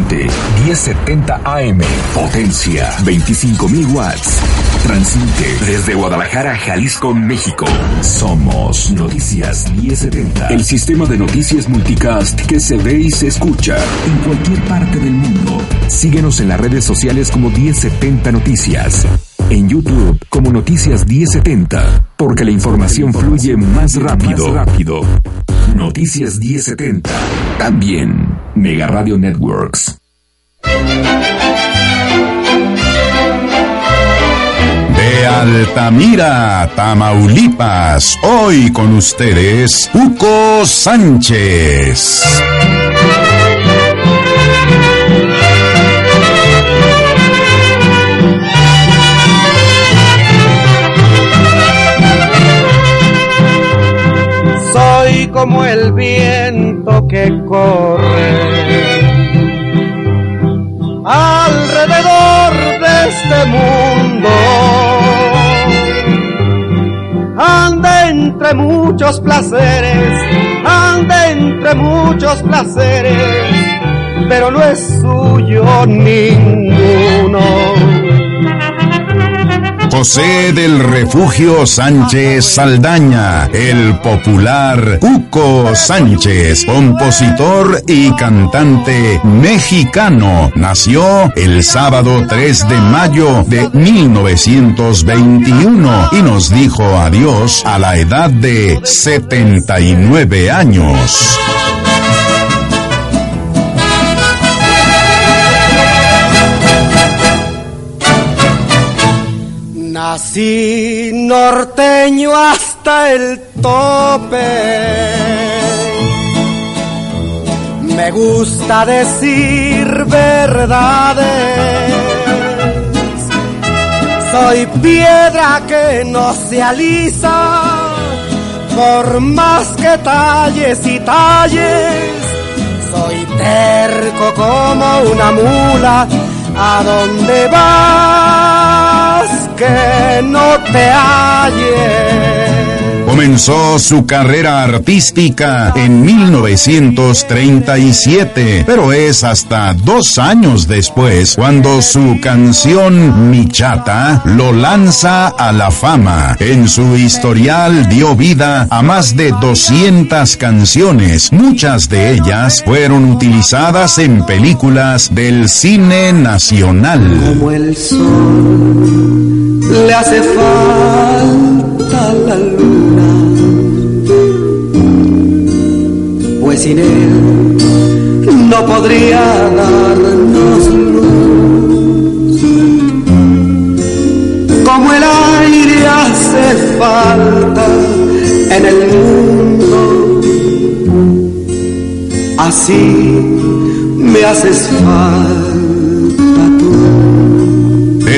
Cuadrante 1070 AM. Potencia 25.000 watts. Transmite desde Guadalajara, Jalisco, México. Somos Noticias 1070. El sistema de noticias multicast que se ve y se escucha en cualquier parte del mundo. Síguenos en las redes sociales como 1070 Noticias. En YouTube como Noticias 1070. Porque la información fluye más rápido. rápido. Noticias 1070. También Mega Radio Networks. De Altamira, Tamaulipas, hoy con ustedes, Hugo Sánchez. Como el viento que corre alrededor de este mundo. Anda entre muchos placeres, anda entre muchos placeres, pero no es suyo ninguno. José del Refugio Sánchez Saldaña, el popular Cuco Sánchez, compositor y cantante mexicano, nació el sábado 3 de mayo de 1921 y nos dijo adiós a la edad de 79 años. Nací norteño hasta el tope. Me gusta decir verdades. Soy piedra que no se alisa, por más que talles y talles. Soy terco como una mula, ¿a dónde vas? Que no te halles. Comenzó su carrera artística en 1937, pero es hasta dos años después cuando su canción Mi Chata lo lanza a la fama. En su historial dio vida a más de 200 canciones, muchas de ellas fueron utilizadas en películas del cine nacional. Como el sol le hace falta la luna, pues sin él no podría darnos luz. Como el aire hace falta en el mundo, así me haces falta.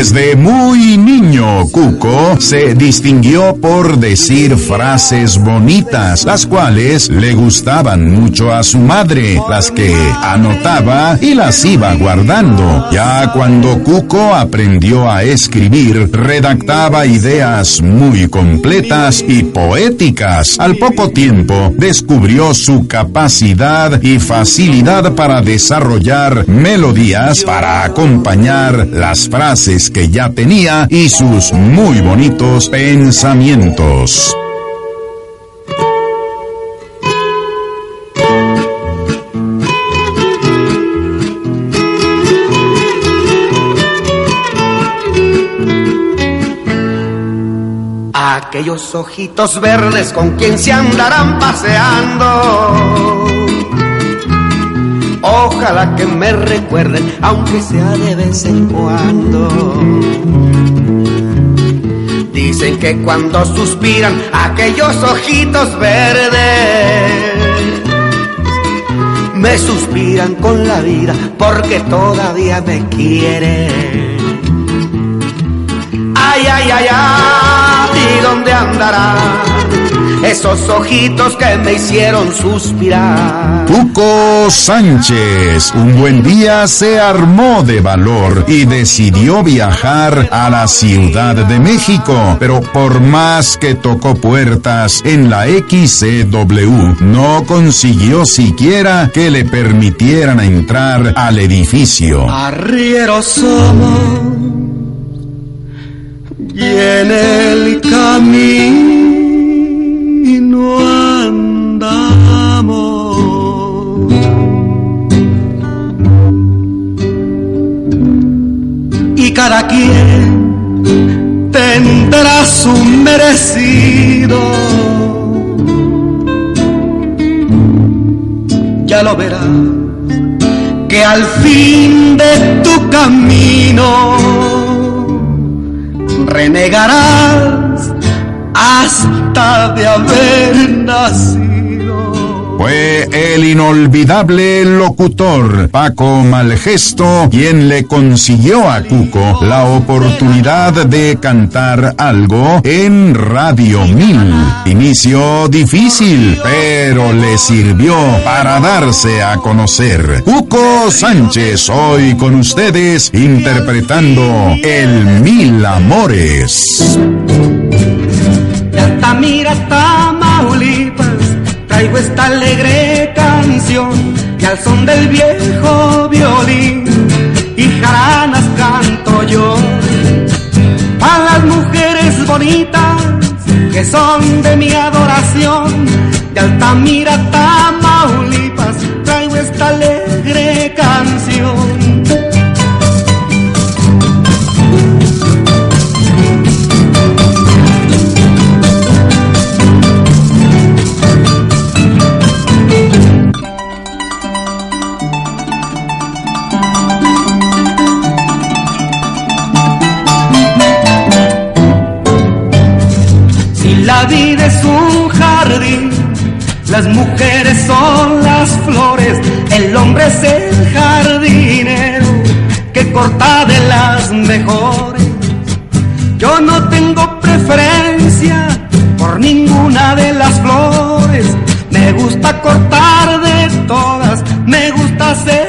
Desde muy niño, Cuco se distinguió por decir frases bonitas, las cuales le gustaban mucho a su madre, las que anotaba y las iba guardando. Ya cuando Cuco aprendió a escribir, redactaba ideas muy completas y poéticas. Al poco tiempo, descubrió su capacidad y facilidad para desarrollar melodías para acompañar las frases que ya tenía y sus muy bonitos pensamientos. Aquellos ojitos verdes con quien se andarán paseando. Ojalá que me recuerden, aunque sea de vez en cuando. Dicen que cuando suspiran aquellos ojitos verdes, me suspiran con la vida porque todavía me quieren. Ay, ay, ay, ay, ¿y dónde andará? Esos ojitos que me hicieron suspirar. Cuco Sánchez, un buen día se armó de valor y decidió viajar a la Ciudad de México, pero por más que tocó puertas en la XCW, no consiguió siquiera que le permitieran entrar al edificio. Arrieros somos y en el camino cada quien tendrá su merecido. Ya lo verás que al fin de tu camino renegarás hasta de haber nacido. Fue el inolvidable locutor Paco Malgesto quien le consiguió a Cuco la oportunidad de cantar algo en Radio 1000. Inicio difícil, pero le sirvió para darse a conocer. Cuco Sánchez hoy con ustedes interpretando El Mil Amores. Traigo esta alegre canción que al son del viejo violín y jaranas canto yo. A las mujeres bonitas que son de mi adoración, de Altamira, Tamaulipas, traigo esta alegre las mujeres son las flores, el hombre es el jardinero que corta de las mejores. Yo no tengo preferencia por ninguna de las flores, me gusta cortar de todas, me gusta hacer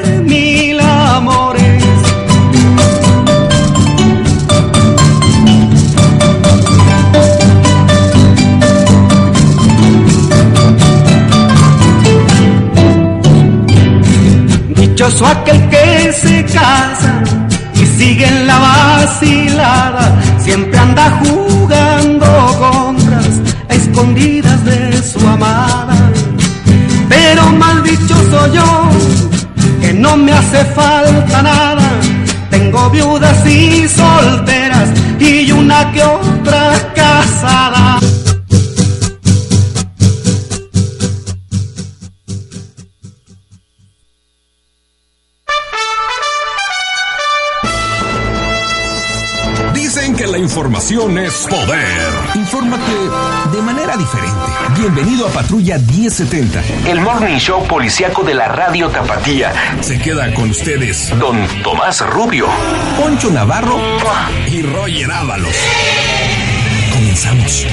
Dichoso aquel que se casa y sigue en la vacilada, siempre anda jugando contras a escondidas de su amada. Pero mal dichoso yo, que no me hace falta nada, tengo viudas y solteras y una que otra casada. Información es poder. Infórmate de manera diferente. Bienvenido a Patrulla 1070. El Morning Show policiaco de la radio Tapatía. Se queda con ustedes Don Tomás Rubio. Poncho Navarro y Roger Ábalos. Comenzamos.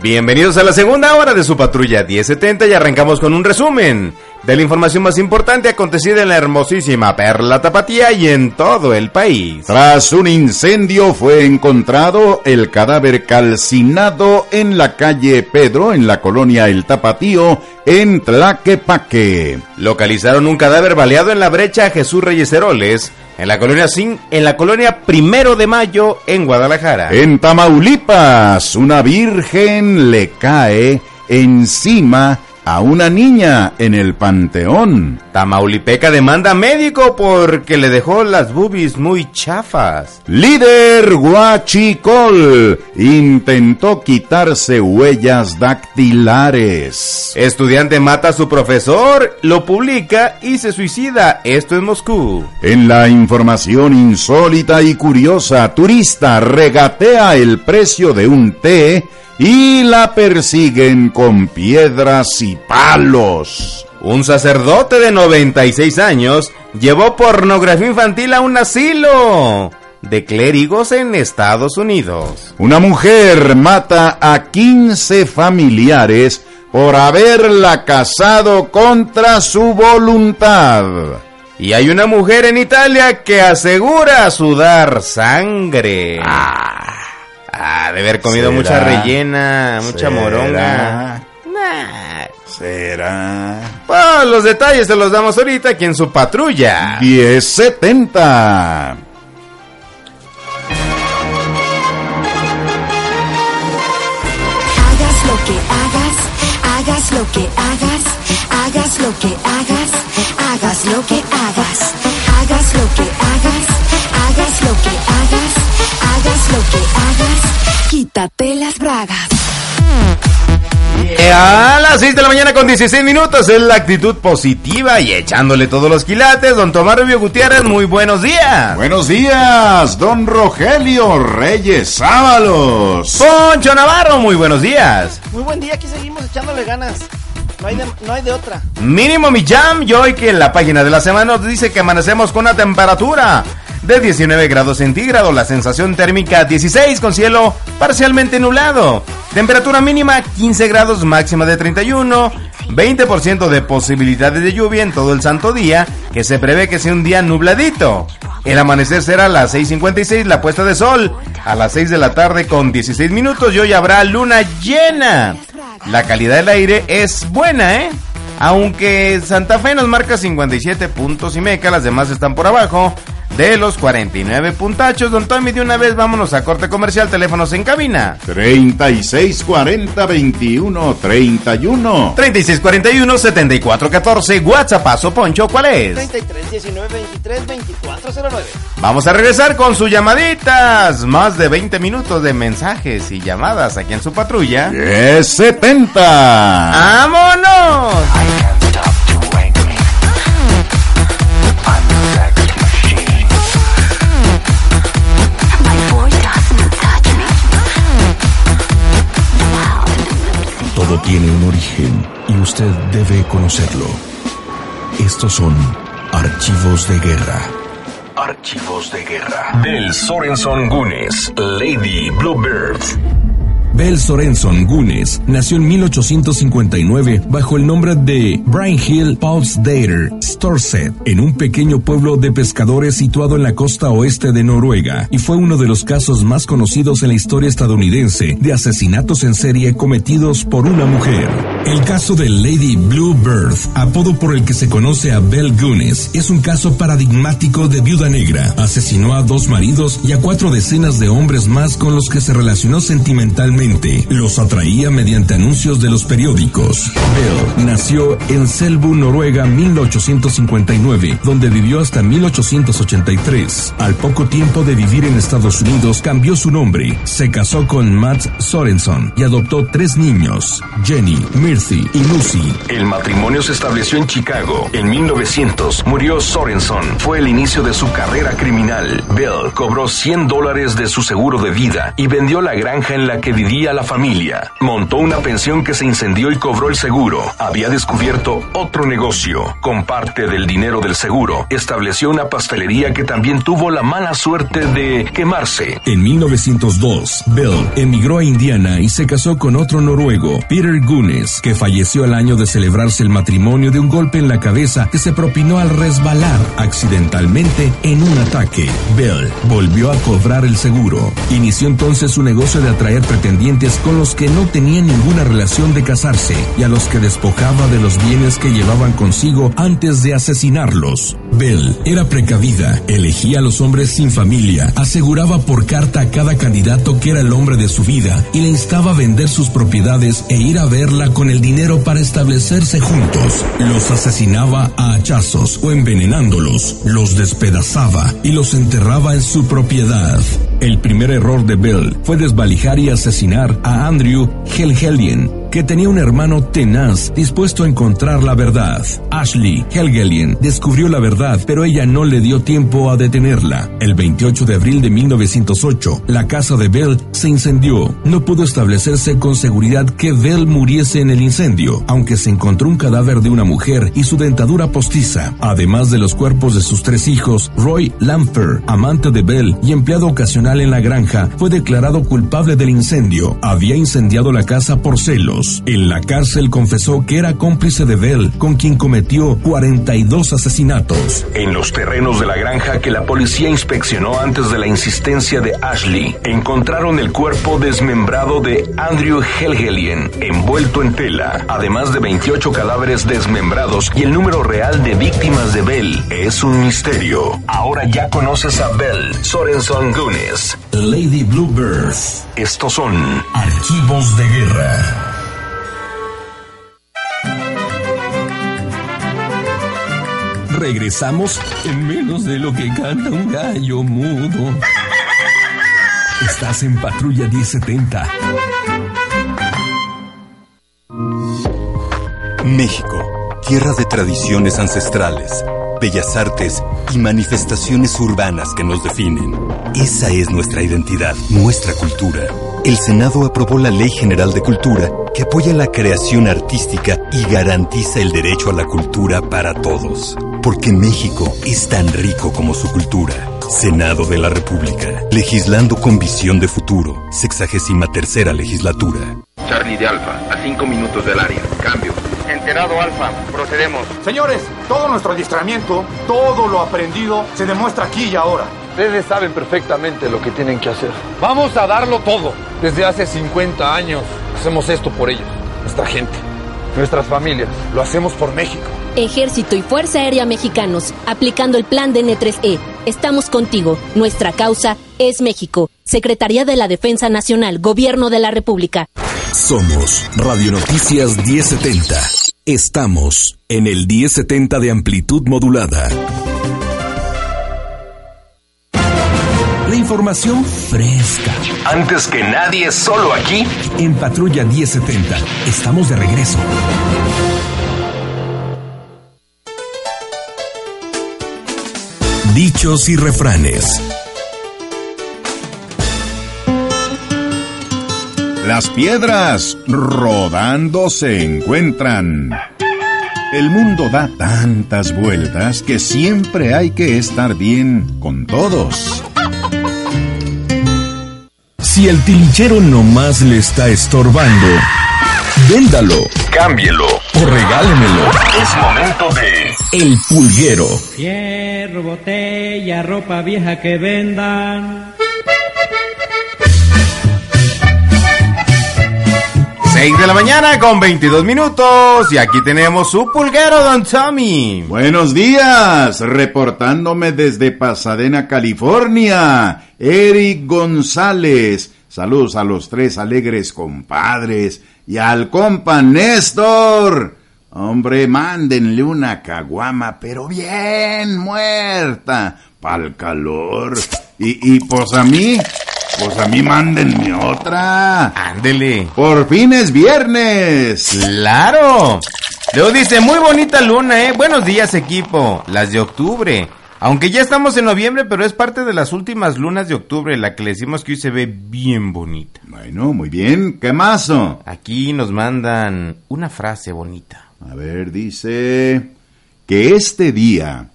Bienvenidos a la segunda hora de su patrulla 1070 y arrancamos con un resumen de la información más importante acontecida en la hermosísima Perla Tapatía y en todo el país. Tras un incendio fue encontrado el cadáver calcinado en la calle Pedro, en la colonia El Tapatío, en Tlaquepaque. Localizaron un cadáver baleado en la brecha Jesús Reyes Heroles, en la colonia Sin, en la colonia Primero de Mayo, en Guadalajara. En Tamaulipas, una virgen le cae encima a una niña en el panteón. Tamaulipeca demanda médico porque le dejó las boobies muy chafas. Líder Huachicol intentó quitarse huellas dactilares. Estudiante mata a su profesor, lo publica y se suicida. Esto es Moscú. En la información insólita y curiosa, turista regatea el precio de un té y la persiguen con piedras y palos. Un sacerdote de 96 años llevó pornografía infantil a un asilo de clérigos en Estados Unidos. Una mujer mata a 15 familiares por haberla casado contra su voluntad. Y hay una mujer en Italia que asegura sudar sangre. Ah, de haber comido ¿Será? mucha rellena, mucha ¿Será? moronga. Será. Pues los detalles se los damos ahorita aquí en su patrulla. 1070. Hagas lo que hagas, hagas lo que hagas, hagas lo que hagas, hagas lo que hagas, hagas lo que hagas, hagas lo que hagas lo que hagas, quítate las bragas. Eh, A las 6 de la mañana con 16 minutos es la actitud positiva y echándole todos los quilates. Don Tomás Rubio Gutiérrez, muy buenos días. Buenos días, don Rogelio Reyes Ábalos. Poncho Navarro, muy buenos días. Muy buen día, aquí seguimos echándole ganas. No hay de, no hay de otra. Mínimo mi jam, y hoy que en la página de la semana nos dice que amanecemos con una temperatura de 19 grados centígrados, la sensación térmica 16 con cielo parcialmente nublado, temperatura mínima 15 grados, máxima de 31, 20% de posibilidades de lluvia en todo el santo día, que se prevé que sea un día nubladito. El amanecer será a las 6.56, la puesta de sol a las 6 de la tarde con 16 minutos y hoy habrá luna llena. La calidad del aire es buena, ¿eh? Aunque Santa Fe nos marca 57 puntos y meca, las demás están por abajo de los 49 puntachos. Don Tommy, de una vez vámonos a corte comercial, teléfonos en cabina. 3640 21 31. 3641-7414, WhatsApp, paso Poncho, ¿cuál es? 33 19 23 24 09. Vamos a regresar con sus llamaditas. Más de 20 minutos de mensajes y llamadas aquí en su patrulla. 1070. ¡Vámonos! Tiene un origen y usted debe conocerlo. Estos son archivos de guerra. Archivos de guerra. Del Sorenson Gunes, Lady Bluebird. Bell Sorenson Gunes nació en 1859 bajo el nombre de Brian Hill Paulsdater Storset en un pequeño pueblo de pescadores situado en la costa oeste de Noruega y fue uno de los casos más conocidos en la historia estadounidense de asesinatos en serie cometidos por una mujer. El caso de Lady Bluebird, apodo por el que se conoce a Bell Gunes, es un caso paradigmático de viuda negra. Asesinó a dos maridos y a cuatro decenas de hombres más con los que se relacionó sentimentalmente. Los atraía mediante anuncios de los periódicos. Bell nació en Selbu, Noruega, 1859, donde vivió hasta 1883. Al poco tiempo de vivir en Estados Unidos, cambió su nombre, se casó con Matt Sorenson y adoptó tres niños, Jenny, Murphy y Lucy. El matrimonio se estableció en Chicago. En 1900 murió Sorenson. Fue el inicio de su carrera criminal. Bell cobró 100 dólares de su seguro de vida y vendió la granja en la que vivía la familia. Montó una pensión que se incendió y cobró el seguro. Había descubierto otro negocio. Con parte del dinero del seguro, estableció una pastelería que también tuvo la mala suerte de quemarse. En 1902, Bell emigró a Indiana y se casó con otro noruego, Peter Gunes, que falleció al año de celebrarse el matrimonio de un golpe en la cabeza que se propinó al resbalar accidentalmente en un ataque. Bell volvió a cobrar el seguro. Inició entonces su negocio de atraer pretendientes con los que no tenía ninguna relación de casarse y a los que despojaba de los bienes que llevaban consigo antes de asesinarlos. Bell era precavida, elegía a los hombres sin familia, aseguraba por carta a cada candidato que era el hombre de su vida y le instaba a vender sus propiedades e ir a verla con el dinero para establecerse juntos. Los asesinaba a hachazos o envenenándolos, los despedazaba y los enterraba en su propiedad. El primer error de Bell fue desvalijar y asesinar a Andrew Helhelien, que tenía un hermano tenaz dispuesto a encontrar la verdad. Ashley Helgelien descubrió la verdad, pero ella no le dio tiempo a detenerla. El 28 de abril de 1908, la casa de Bell se incendió. No pudo establecerse con seguridad que Bell muriese en el incendio, aunque se encontró un cadáver de una mujer y su dentadura postiza. Además de los cuerpos de sus tres hijos, Roy Lampher, amante de Bell y empleado ocasional en la granja, fue declarado culpable del incendio. Había incendiado la casa por celos. En la cárcel confesó que era cómplice de Bell, con quien cometió 42 asesinatos. En los terrenos de la granja que la policía inspeccionó antes de la insistencia de Ashley, encontraron el cuerpo desmembrado de Andrew Helgelien, envuelto en tela, además de 28 cadáveres desmembrados y el número real de víctimas de Bell es un misterio. Ahora ya conoces a Bell, Sorenson Gunes. Lady Bluebird. Estos son Archivos de Guerra. Regresamos en menos de lo que canta un gallo mudo. Estás en Patrulla 1070. México, tierra de tradiciones ancestrales, bellas artes y manifestaciones urbanas que nos definen. Esa es nuestra identidad, nuestra cultura. El Senado aprobó la Ley General de Cultura que apoya la creación artística y garantiza el derecho a la cultura para todos. Porque México es tan rico como su cultura. Senado de la República, legislando con visión de futuro, sexagésima tercera legislatura. Charlie de Alfa, a cinco minutos del área. Cambio. Enterado Alfa, procedemos. Señores, todo nuestro adiestramiento, todo lo aprendido, se demuestra aquí y ahora. Ustedes saben perfectamente lo que tienen que hacer. Vamos a darlo todo. Desde hace 50 años hacemos esto por ellos, nuestra gente, nuestras familias. Lo hacemos por México. Ejército y Fuerza Aérea Mexicanos, aplicando el plan de N3E. Estamos contigo. Nuestra causa es México. Secretaría de la Defensa Nacional, Gobierno de la República. Somos Radio Noticias 1070. Estamos en el 1070 de amplitud modulada. La información fresca. Antes que nadie, solo aquí. En Patrulla 1070. Estamos de regreso. Dichos y refranes. Las piedras rodando se encuentran. El mundo da tantas vueltas que siempre hay que estar bien con todos. Si el tilichero nomás le está estorbando, véndalo, cámbielo o regálemelo. Es momento de El Pulguero. Fierro, botella, ropa vieja que vendan. 6 de la mañana con 22 minutos y aquí tenemos su pulguero, don Tommy. Buenos días, reportándome desde Pasadena, California, Eric González. Saludos a los tres alegres compadres y al compa Néstor. Hombre, mándenle una caguama, pero bien muerta, pa'l calor. Y, y pues a mí, pues a mí mándenme otra. Ándele. Por fin es viernes. Claro. Luego dice, muy bonita luna, ¿eh? Buenos días, equipo. Las de octubre. Aunque ya estamos en noviembre, pero es parte de las últimas lunas de octubre, la que le decimos que hoy se ve bien bonita. Bueno, muy bien. ¿Qué más? Aquí nos mandan una frase bonita. A ver, dice que este día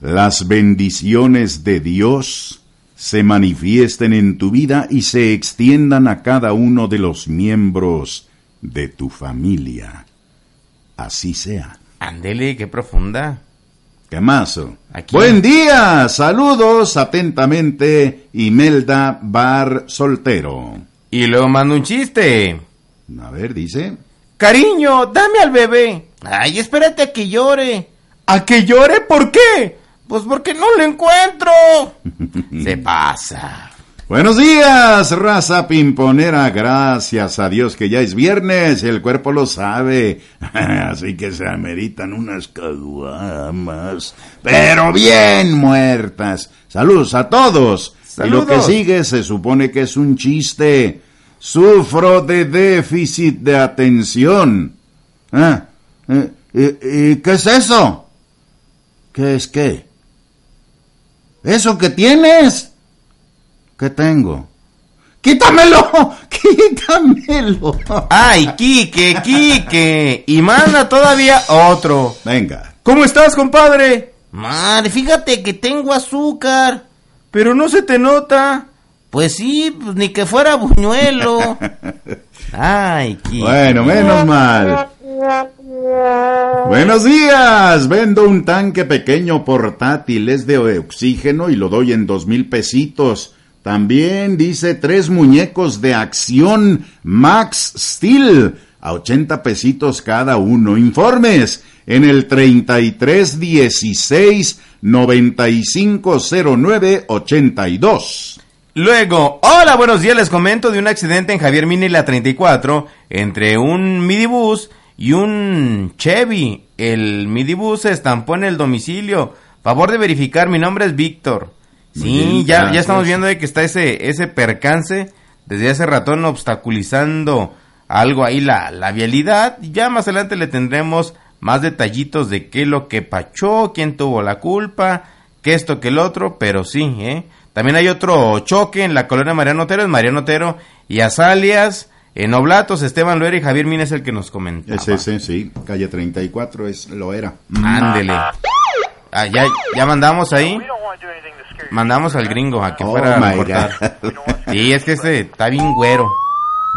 las bendiciones de Dios se manifiesten en tu vida y se extiendan a cada uno de los miembros de tu familia. Así sea. Ándele, qué profunda. ¿Qué más? Buen día, saludos atentamente, Imelda Bar Soltero. Y luego mando un chiste. A ver, dice. Cariño, dame al bebé. Ay, espérate a que llore. ¿A que llore? ¿Por qué? Pues porque no lo encuentro. Se pasa. Buenos días, raza pimponera. Gracias a Dios que ya es viernes, el cuerpo lo sabe. Así que se ameritan unas caguamas, pero bien muertas. Saludos a todos. Y lo que Saludos. sigue se supone que es un chiste. Sufro de déficit de atención. Ah, eh, ¿Qué es eso? ¿Qué es qué? ¿Eso que tienes? ¿Qué tengo? ¡Quítamelo! ¡Quítamelo! ¡Ay, Quique, Quique! Y manda todavía otro. Venga. ¿Cómo estás, compadre? Madre, fíjate que tengo azúcar. Pero no se te nota. Pues sí, pues ni que fuera buñuelo. Ay, Quique. Bueno, menos mal. Buenos días, vendo un tanque pequeño portátil, es de oxígeno y lo doy en dos mil pesitos. También dice tres muñecos de acción Max Steel a 80 pesitos cada uno. Informes en el 3316 9509 82. Luego, hola, buenos días, les comento de un accidente en Javier Mini la 34 entre un midibus y un Chevy. El midibus se estampó en el domicilio. Favor de verificar, mi nombre es Víctor. Sí, ya, ya estamos viendo de que está ese, ese percance desde hace ratón obstaculizando algo ahí la, la vialidad. Ya más adelante le tendremos más detallitos de qué es lo que pachó, quién tuvo la culpa, que esto, que el otro, pero sí, ¿eh? También hay otro choque en la colonia Mariano Otero, es Mariano Otero y Azalias, en Oblatos, Esteban Loera y Javier Mina es el que nos comentaba. Es ese, sí, calle 34 es, lo era. Ándele. Ah, ya, ya mandamos ahí. Mandamos al gringo a que Oh, fuera a my reportar. God. Sí, es que este está bien güero.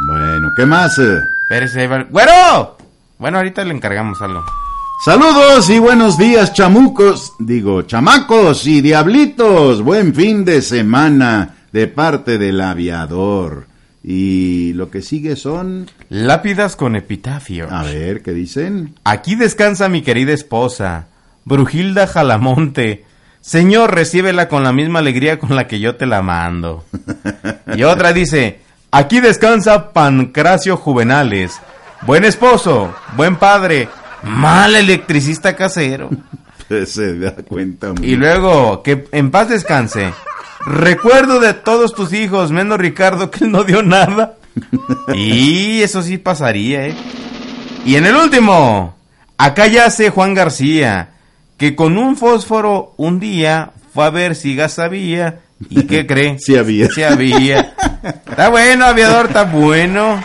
Bueno, ¿qué más? eh? Espérese, ¡Güero! Bueno, ahorita le encargamos algo. Saludos y buenos días, chamucos, digo, chamacos y diablitos. Buen fin de semana de parte del aviador. Y lo que sigue son... Lápidas con epitafio. A ver, ¿qué dicen? Aquí descansa mi querida esposa, Brujilda Jalamonte. Señor, recíbela con la misma alegría con la que yo te la mando. Y otra dice, aquí descansa Pancracio Juvenales. Buen esposo, buen padre, mal electricista casero. Se da cuenta. Y luego, que en paz descanse. Recuerdo de todos tus hijos, menos Ricardo, que él no dio nada. Y eso sí pasaría, ¿eh? Y en el último, acá yace Juan García, que con un fósforo un día fue a ver si gas había. ¿Y qué cree? Sí había. Sí había. Está bueno, aviador, está bueno.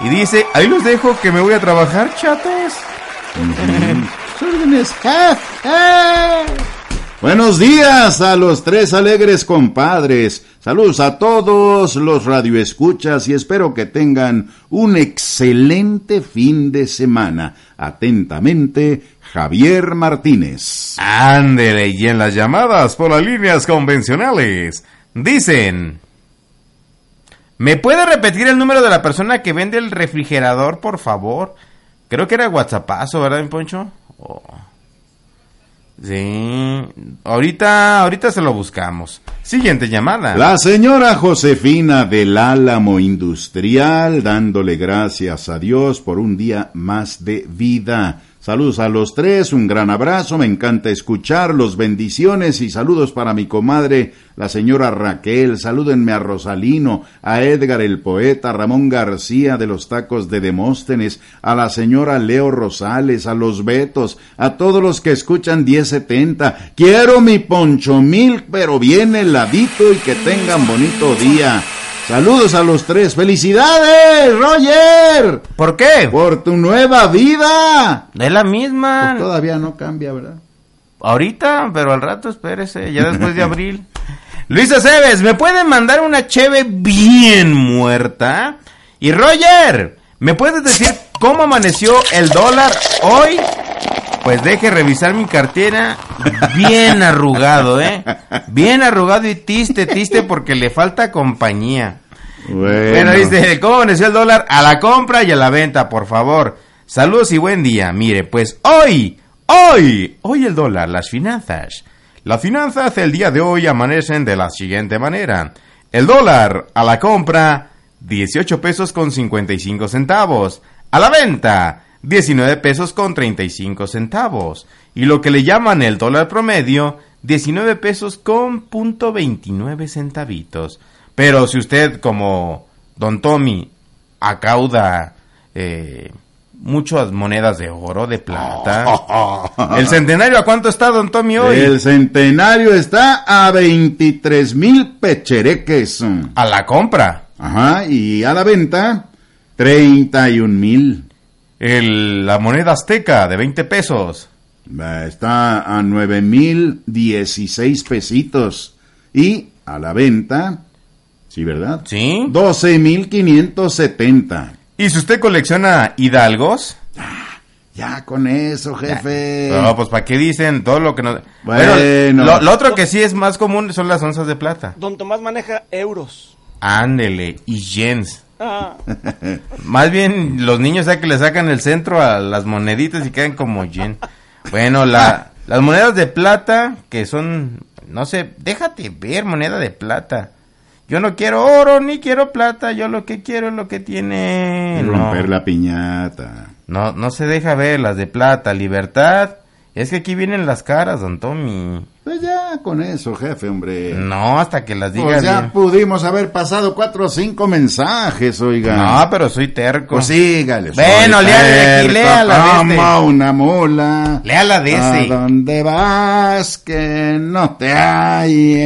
Y dice, ahí los dejo que me voy a trabajar, chatos. órdenes, Buenos días a los tres alegres compadres. Saludos a todos los radioescuchas y espero que tengan un excelente fin de semana. Atentamente, Javier Martínez. Ándele, y en las llamadas por las líneas convencionales dicen... ¿Me puede repetir el número de la persona que vende el refrigerador, por favor? Creo que era WhatsAppazo, ¿verdad, mi Poncho? Oh. Sí. Ahorita, ahorita se lo buscamos. Siguiente llamada. La señora Josefina del Álamo Industrial dándole gracias a Dios por un día más de vida. Saludos a los tres, un gran abrazo, me encanta escucharlos, bendiciones y saludos para mi comadre, la señora Raquel, salúdenme a Rosalino, a Edgar el poeta, Ramón García de los tacos de Demóstenes, a la señora Leo Rosales, a los Betos, a todos los que escuchan 1070. Quiero mi poncho mil, pero bien heladito y que tengan bonito día. Saludos a los tres. ¡Felicidades, Roger! ¿Por qué? Por tu nueva vida. Es la misma. Pues todavía no cambia, ¿verdad? Ahorita, pero al rato espérese, ya después de abril. Luisa Cebes, ¿me pueden mandar una cheve bien muerta? Y Roger, ¿me puedes decir cómo amaneció el dólar hoy? Pues deje revisar mi cartera bien arrugado, ¿eh? Bien arrugado y tiste, tiste porque le falta compañía. Bueno, dice, ¿cómo el dólar? A la compra y a la venta, por favor. Saludos y buen día. Mire, pues hoy, hoy, hoy el dólar, las finanzas. Las finanzas el día de hoy amanecen de la siguiente manera. El dólar a la compra, 18 pesos con 55 centavos. A la venta, 19 pesos con 35 centavos. Y lo que le llaman el dólar promedio, 19 pesos con punto 29 centavitos. Pero si usted, como Don Tommy, acauda eh, muchas monedas de oro, de plata. ¿El centenario a cuánto está, don Tommy, hoy? El centenario está a 23 mil pechereques. A la compra. Ajá, y a la venta, 31 mil. El, la moneda azteca de 20 pesos. Está a 9 mil 16 pesitos. Y a la venta, sí, ¿verdad? Sí. 12 mil 570. ¿Y si usted colecciona hidalgos? Ya con eso, jefe. No, pues ¿para qué dicen todo lo que no... Bueno. lo, lo otro que sí es más común son las onzas de plata. Don Tomás maneja euros. Ándele, y yens. Más bien los niños ya que le sacan el centro a las moneditas y quedan como yen. Bueno, la, las monedas de plata que son, no sé, déjate ver moneda de plata. Yo no quiero oro ni quiero plata, yo lo que quiero es lo que tiene. No, Romper la piñata. no, no se deja ver las de plata, libertad. Es que aquí vienen las caras, don Tommy. Pues ya con eso, jefe, hombre. No, hasta que las diga Pues ya bien. pudimos haber pasado cuatro o cinco mensajes, oiga. No, pero soy terco. Pues sígale. Bueno, de aquí, léala de este. Una mula. Léala de ¿A ese. dónde vas que no te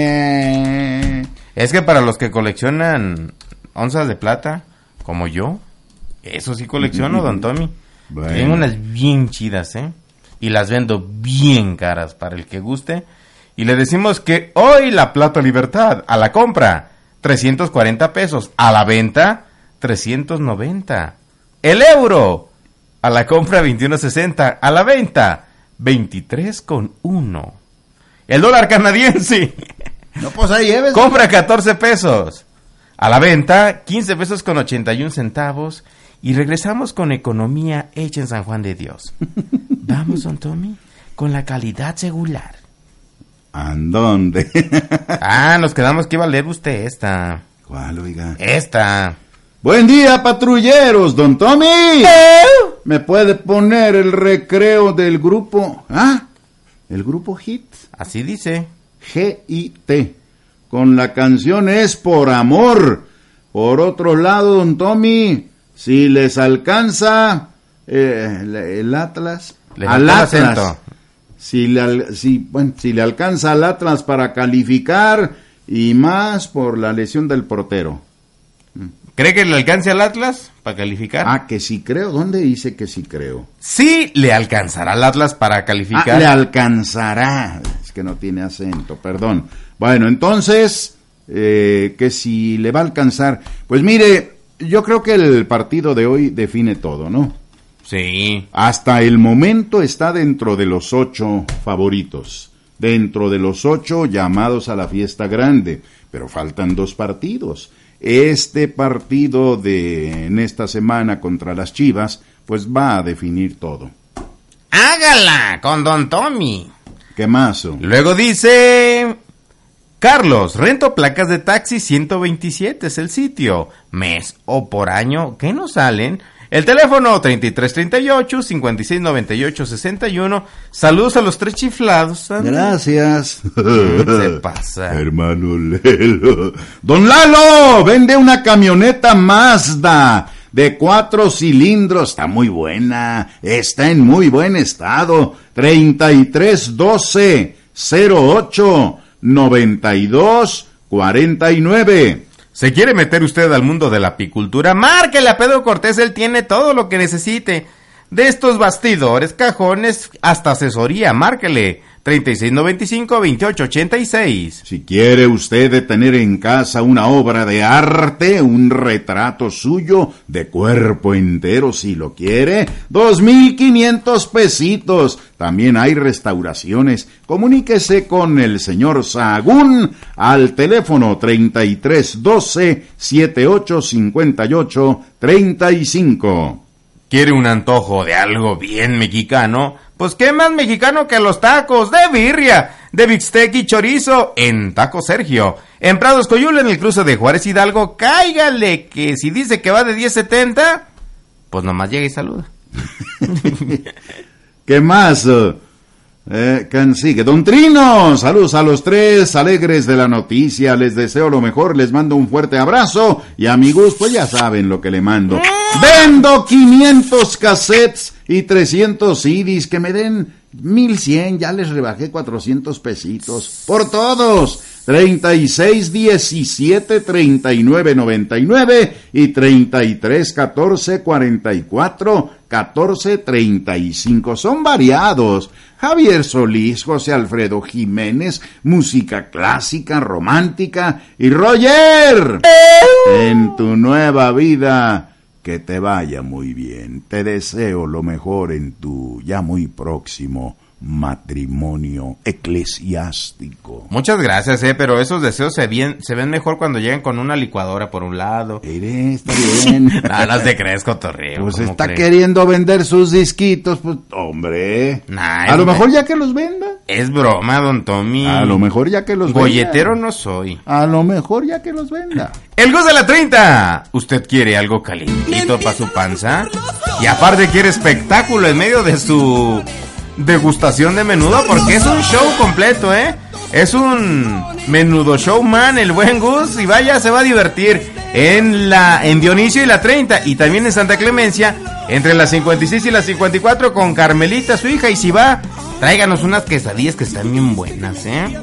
halle? Es que para los que coleccionan onzas de plata, como yo, eso sí colecciono, don Tommy. Bueno. Tengo unas bien chidas, ¿eh? Y las vendo bien caras para el que guste. Y le decimos que hoy la plata libertad a la compra, 340 pesos. A la venta, 390. El euro a la compra, 21.60. A la venta, 23,1. El dólar canadiense. No, pues ahí lleves. Compra 14 pesos. A la venta, 15 pesos con 81 centavos. Y regresamos con economía hecha en San Juan de Dios. Vamos, don Tommy, con la calidad regular. ¿En dónde? Ah, nos quedamos que iba a leer usted esta. ¿Cuál, oiga? Esta. Buen día, patrulleros, don Tommy. ¿Me puede poner el recreo del grupo? ¿Ah? ¿El grupo HIT? Así dice. G-I-T. Con la canción Es por Amor. Por otro lado, don Tommy, si les alcanza eh, el, Atlas. Le al Atlas. Si le, si, bueno, si le alcanza al Atlas para calificar y más por la lesión del portero. ¿Cree que le alcance al Atlas para calificar? Ah, que sí creo. ¿Dónde dice que sí creo? Sí, le alcanzará al Atlas para Ah, calificar. le alcanzará. Es que no tiene acento, perdón. Bueno, entonces, eh, que si le va a alcanzar. Pues mire, yo creo que el partido de hoy define todo, ¿no? Sí. Hasta el momento está dentro de los ocho favoritos. Dentro de los ocho llamados a la fiesta grande. Pero faltan dos partidos. Este partido de en esta semana contra las Chivas, pues va a definir todo. Hágala con don Tommy. ¿Qué más? Luego dice... Carlos, rento placas de taxi 127 es el sitio. Mes o por año, ¿qué nos salen? El teléfono 3338 5698 61. Saludos a los tres chiflados. Gracias. Se pasa. Hermano Lelo. Don Lalo, vende una camioneta Mazda de cuatro cilindros. Está muy buena. Está en muy buen estado. 3312 08 92 49. ¿Se quiere meter usted al mundo de la apicultura? Márquele a Pedro Cortés, él tiene todo lo que necesite. De estos bastidores, cajones, hasta asesoría, márquele. 3695-2886. Si quiere usted tener en casa una obra de arte, un retrato suyo de cuerpo entero, si lo quiere, dos mil quinientos pesitos. También hay restauraciones. Comuníquese con el señor Sagún al teléfono 3312 7858 35. ¿Quiere un antojo de algo bien mexicano? Pues qué más mexicano que los tacos de birria, de bistec y chorizo en Taco Sergio. En Prados Coyula, en el cruce de Juárez Hidalgo, cáigale que si dice que va de 10.70, pues nomás llega y saluda. ¿Qué más? Eh, ¿Quién sigue? Don Trino, saludos a los tres alegres de la noticia, les deseo lo mejor, les mando un fuerte abrazo y amigos, pues ya saben lo que le mando. Vendo 500 cassettes y 300 CDs, que me den 1100, ya les rebajé 400 pesitos por todos. 36 17 39 99 y 33 14 44 14 35 son variados. Javier Solís, José Alfredo Jiménez, música clásica, romántica y Roger. En tu nueva vida, que te vaya muy bien. Te deseo lo mejor en tu ya muy próximo matrimonio eclesiástico. Muchas gracias, eh, pero esos deseos se, bien, se ven mejor cuando llegan con una licuadora por un lado. está bien. no, no te crees, cotorreo. Pues ¿cómo está crees? queriendo vender sus disquitos, pues hombre. Nah, a lo mejor ya que los venda. Es broma, don Tommy. A lo mejor ya que los Golletero venda. no soy. A lo mejor ya que los venda. El Gus de la 30. ¿Usted quiere algo calientito para su panza? Y aparte quiere espectáculo en medio de su degustación de menudo porque es un show completo, ¿eh? Es un menudo showman el buen Gus y vaya, se va a divertir en la en Dionisio y la 30 y también en Santa Clemencia entre las 56 y las 54 con Carmelita, su hija y si va, tráiganos unas quesadillas que están bien buenas, ¿eh?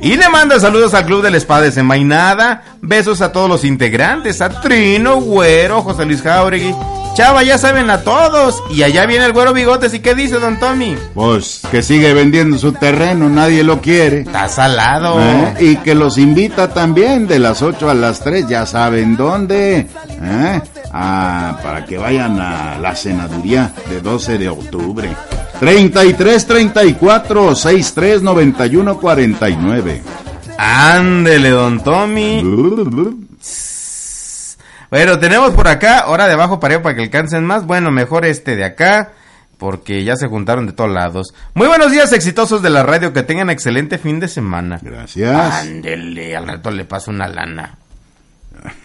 Y le manda saludos al Club de la Espada Desenvainada. Besos a todos los integrantes. A Trino, Güero, José Luis Jauregui. Chava, ya saben a todos. Y allá viene el Güero Bigotes. ¿Y qué dice, don Tommy? Pues que sigue vendiendo su terreno, nadie lo quiere. Está salado. ¿Eh? Y que los invita también de las 8 a las 3, ya saben dónde. ¿Eh? Ah, para que vayan a la senaduría de 12 de octubre. 33 34 63 91 49. Ándele, don Tommy. Bueno, tenemos por acá, hora de abajo para para que alcancen más. Bueno, mejor este de acá, porque ya se juntaron de todos lados. Muy buenos días, exitosos de la radio, que tengan excelente fin de semana. Gracias. Ándele, al rato le paso una lana.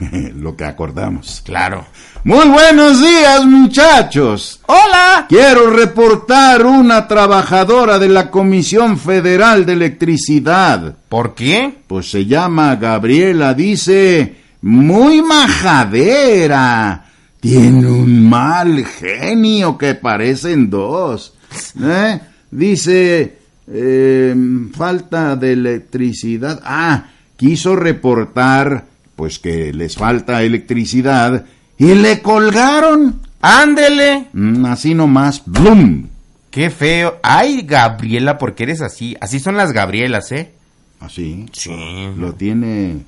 Lo que acordamos. Claro. Muy buenos días, muchachos. Hola. Quiero reportar una trabajadora de la Comisión Federal de Electricidad. ¿Por qué? Pues se llama Gabriela, dice, muy majadera. Tiene un mal genio que parecen dos. ¿Eh? Dice, eh, falta de electricidad. Ah, quiso reportar, pues que les falta electricidad y le colgaron. Ándele. Mm, así nomás, ¡blum! Qué feo. Ay, Gabriela, porque eres así. Así son las Gabrielas, ¿eh? ¿Así? Sí. ¿Lo tiene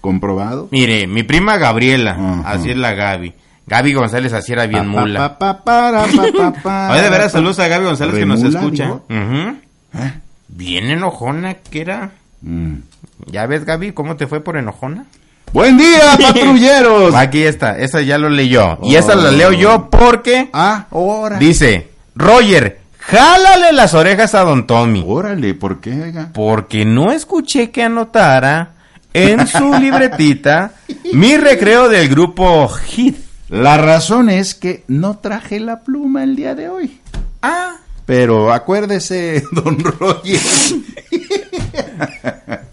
comprobado? Mire, mi prima Gabriela, Ajá. así es la Gaby. Gaby González así era bien Pa, mula. pa, pa, Oye, de veras, saludos a Gaby González que nos ¿Remula, escucha. ¿Eh? Bien enojona que era. Mm. ¿Ya ves, Gaby, cómo te fue por enojona? Buen día, patrulleros. Aquí está, esa ya lo leyó. Y esa la Oh. leo yo porque Ah, ahora. dice, Roger, jálale las orejas a don Tommy. Órale, ¿por qué? Porque no escuché que anotara en su libretita mi recreo del grupo Hit. La razón es que no traje la pluma el día de hoy. Ah. Pero acuérdese, don Roger.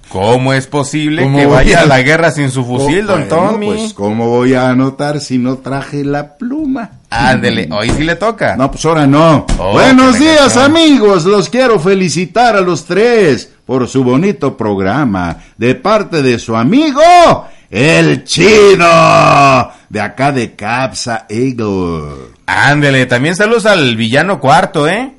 ¿Cómo es posible ¿Cómo que vaya a- a la guerra sin su fusil, Oh, don Tommy? Pues, ¿cómo voy a anotar si no traje la pluma? Ándele, hoy sí le toca. No, pues ahora no. Oh, Buenos días, amigos. Los quiero felicitar a los tres por su bonito programa. De parte de su amigo, el Chido. De acá de Capsa Eagle. Ándele, también saludos al villano cuarto, ¿eh?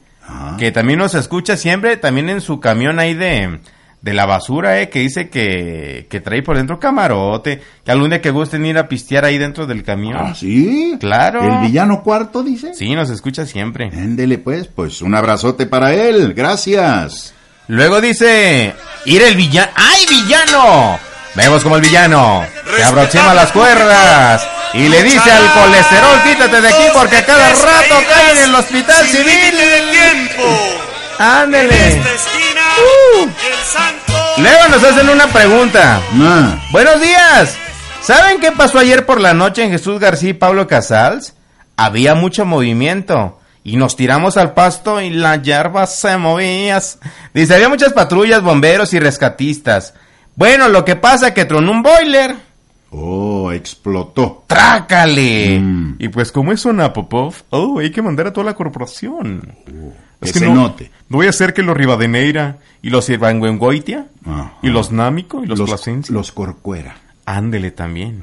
Que también nos escucha siempre, también en su camión ahí de, de la basura, ¿eh? Que dice que, que trae por dentro camarote, que algún día que gusten ir a pistear ahí dentro del camión. ¿Ah, sí? Claro. ¿El villano cuarto dice? Sí, nos escucha siempre. Ándele pues, pues un abrazote para él. Gracias. Luego dice, ir el villano. ¡Ay, villano! Vemos como el villano se aproxima a las cuerdas y le dice al colesterol, quítate de aquí porque a cada rato cae en el hospital civil. Ándele. Uh. Luego nos hacen una pregunta. Buenos días. ¿Saben qué pasó ayer por la noche en Jesús García y Pablo Casals? Había mucho movimiento. Y nos tiramos al pasto y la hierba se movía. Dice, había muchas patrullas, bomberos y rescatistas. Bueno, lo que pasa que tronó un boiler. Oh, explotó. ¡Trácale! Mm. Y pues como es una Popov, oh, hay que mandar a toda la corporación. que se no, note. No voy a hacer que los Rivadeneira y los Irvanguengoitia y los Námico y los, Los- Plasencia. Los Corcuera. Ándele también.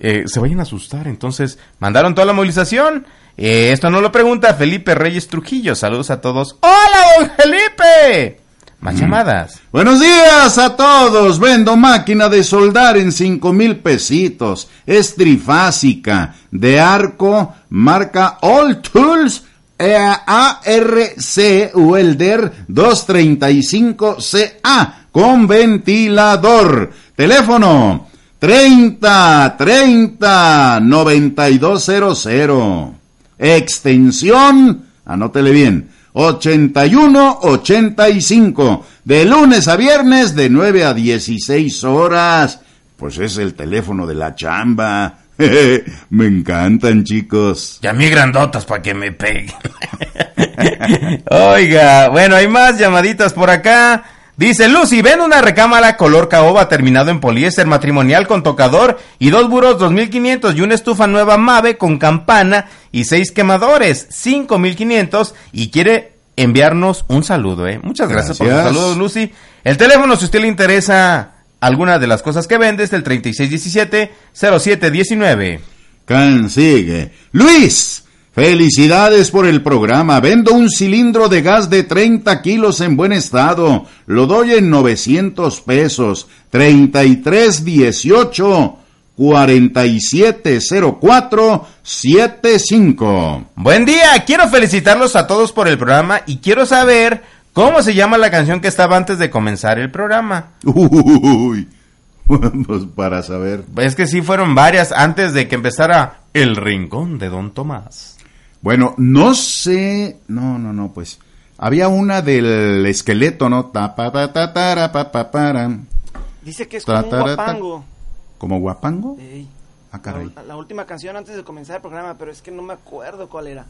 Eh, se vayan a asustar. Entonces, mandaron toda la movilización. Eh, esto no lo pregunta Felipe Reyes Trujillo. Saludos a todos. ¡Hola, don Felipe! Más llamadas. Buenos días a todos. Vendo máquina de soldar en cinco mil pesitos. Es trifásica. De arco, marca All Tools. ARC Welder 235CA con ventilador. Teléfono 30 30 9200. Extensión, anótele bien, 8185. De lunes a viernes de 9 a 16 horas. Pues es el teléfono de la chamba. Me encantan, chicos. Ya mi grandotas para que me pegue. Oiga, bueno, hay más llamaditas por acá. Dice Lucy, ven una recámara color caoba terminado en poliéster matrimonial con tocador y dos buros 2500 y una estufa nueva Mave con campana y seis quemadores 5500 y quiere enviarnos un saludo, eh. Muchas gracias, por los saludos, Lucy. El teléfono, si a usted le interesa alguna de las cosas que vende, es el 3617-0719. Consigue. Luis, felicidades por el programa. Vendo un cilindro de gas de 30 kilos en buen estado. Lo doy en 900 pesos. 3318 4704 75. Buen día, quiero felicitarlos a todos por el programa y quiero saber cómo se llama la canción que estaba antes de comenzar el programa. Uy, pues para saber. Es que sí fueron varias antes de que empezara El Rincón de Don Tomás. Bueno, no sé. No, no, no, pues. Había una del esqueleto, ¿no? Ta, pa, ta, ta, tara, pa, pa, para. Dice que es como un guapango. ¿Como guapango? Ey, Ah, caray. la, la última canción antes de comenzar el programa, pero es que no me acuerdo cuál era.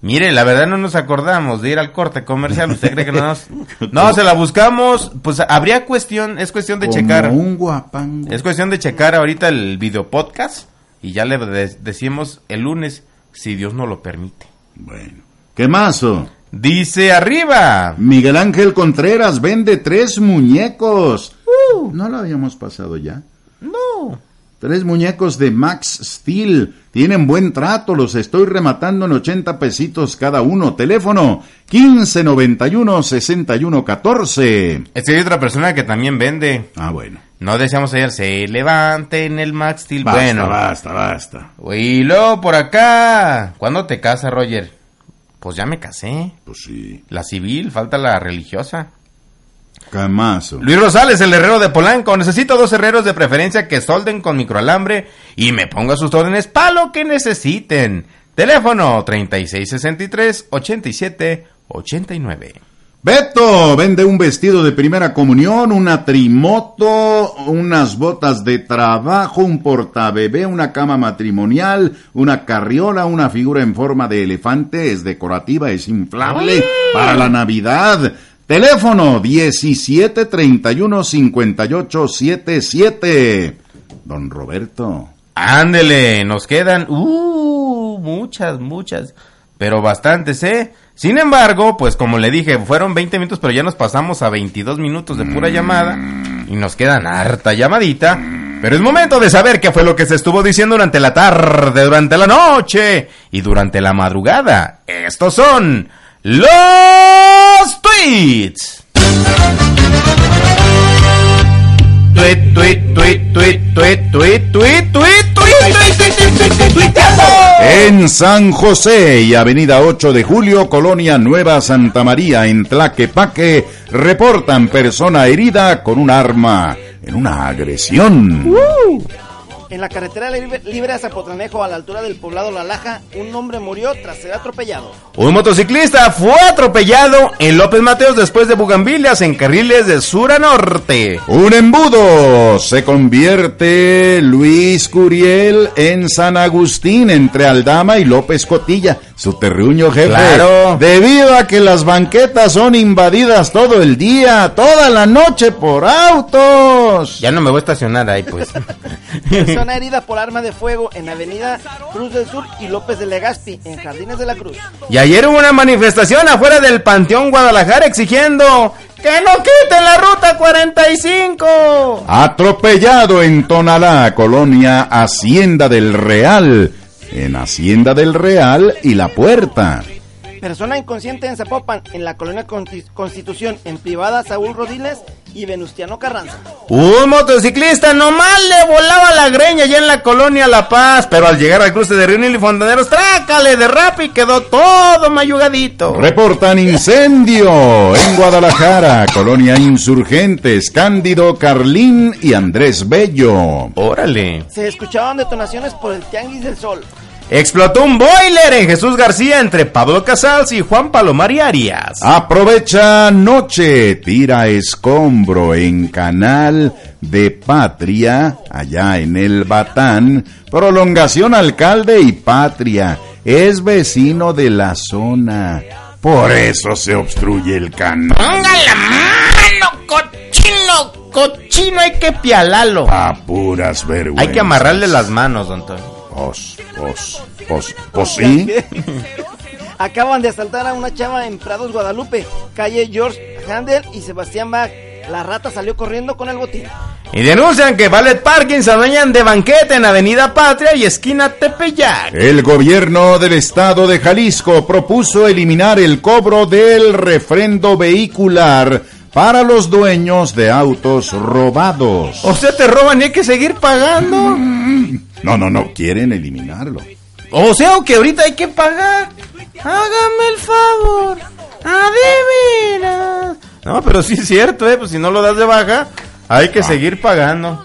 Mire, la verdad no nos acordamos de ir al corte comercial. ¿Usted cree que no nos.? No, se la buscamos. Pues habría cuestión, es cuestión de Como checar. un guapango. Es cuestión de checar ahorita el video podcast y ya le de- decimos el lunes si Dios no lo permite. Bueno. ¿Qué mazo? Dice arriba. Miguel Ángel Contreras vende tres muñecos. ¿No lo habíamos pasado ya? No. Tres muñecos de Max Steel. Tienen buen trato, los estoy rematando en 80 pesitos cada uno. Teléfono 1591-6114. Es que hay otra persona que también vende. Ah, bueno. No decíamos ayer, se levante en el Max Steel. Basta, bueno. basta, basta. Y luego por acá. ¿Cuándo te casas, Roger? Pues ya me casé. Pues sí. La civil, falta la religiosa. Camazo. Luis Rosales, el herrero de Polanco. Necesito dos herreros de preferencia que solden con microalambre y me ponga sus órdenes para lo que necesiten. Teléfono 3663-8789. Beto vende un vestido de primera comunión, una trimoto, unas botas de trabajo, un portabebé, una cama matrimonial, una carriola, una figura en forma de elefante, es decorativa, es inflable para la Navidad. Teléfono 1731-5877. Don Roberto. Ándele, nos quedan, uh, muchas, muchas, pero bastantes, ¿eh? Sin embargo, pues como le dije, fueron 20 minutos, pero ya nos pasamos a 22 minutos de pura llamada y nos quedan harta llamadita. Pero es momento de saber qué fue lo que se estuvo diciendo durante la tarde, durante la noche y durante la madrugada. Estos son los tweets. Tweet, tweet, tweet, tweet, tweet, tweet, tweet, tweet, En San José y Avenida 8 de Julio, Colonia Nueva Santa María, en Tlaquepaque, reportan persona herida con un arma en una agresión. En la carretera libre, libre a a la altura del poblado La Laja, un hombre murió tras ser atropellado. Un motociclista fue atropellado en López Mateos después de Bugambilias en carriles de sur a norte. Un embudo se convierte Luis Curiel en San Agustín entre Aldama y López Cotilla. Su terruño, jefe. Claro. Debido a que las banquetas son invadidas todo el día, toda la noche por autos. Ya no me voy a estacionar ahí, pues. Persona herida por arma de fuego en Avenida Cruz del Sur y López de Legazpi, en Jardines de la Cruz. Y ayer hubo una manifestación afuera del Panteón Guadalajara exigiendo que no quiten la ruta 45. Atropellado en Tonalá, colonia Hacienda del Real. En Hacienda del Real y La Puerta. Persona inconsciente en Zapopan, en la colonia Constitución, en privada Saúl Rodiles y Venustiano Carranza. Un motociclista nomás le volaba la greña allá en la colonia La Paz, pero al llegar al cruce de Río y Fontaneros, trácale de rap y quedó todo mayugadito. Reportan incendio en Guadalajara, colonia Insurgentes, Cándido Carlín y Andrés Bello. Órale. Se escuchaban detonaciones por el Tianguis del Sol. Explotó un boiler en Jesús García entre Pablo Casals y Juan Palomar y Arias. Aprovecha noche, tira escombro en Canal de Patria, allá en el Batán, prolongación alcalde y Patria, es vecino de la zona. Por eso se obstruye el canal. ¡Ponga la mano, cochino! Cochino, hay que pialarlo. A puras vergüenzas. Hay que amarrarle las manos, don Antonio. Pos, pos, pos, pos, sí. Acaban de asaltar a una chava en Prados, Guadalupe, calle George Handel y Sebastián Bach. La rata salió corriendo con el botín. Y denuncian que Ballet Parking se adueñan de banqueta en Avenida Patria y esquina Tepeyac. El gobierno del estado de Jalisco propuso eliminar el cobro del refrendo vehicular para los dueños de autos robados. O sea, te roban y hay que seguir pagando. No, no, no, quieren eliminarlo. O sea, que ahorita hay que pagar. Hágame el favor. Adivina. No, pero sí es cierto, ¿eh? Pues si no lo das de baja, hay que seguir pagando.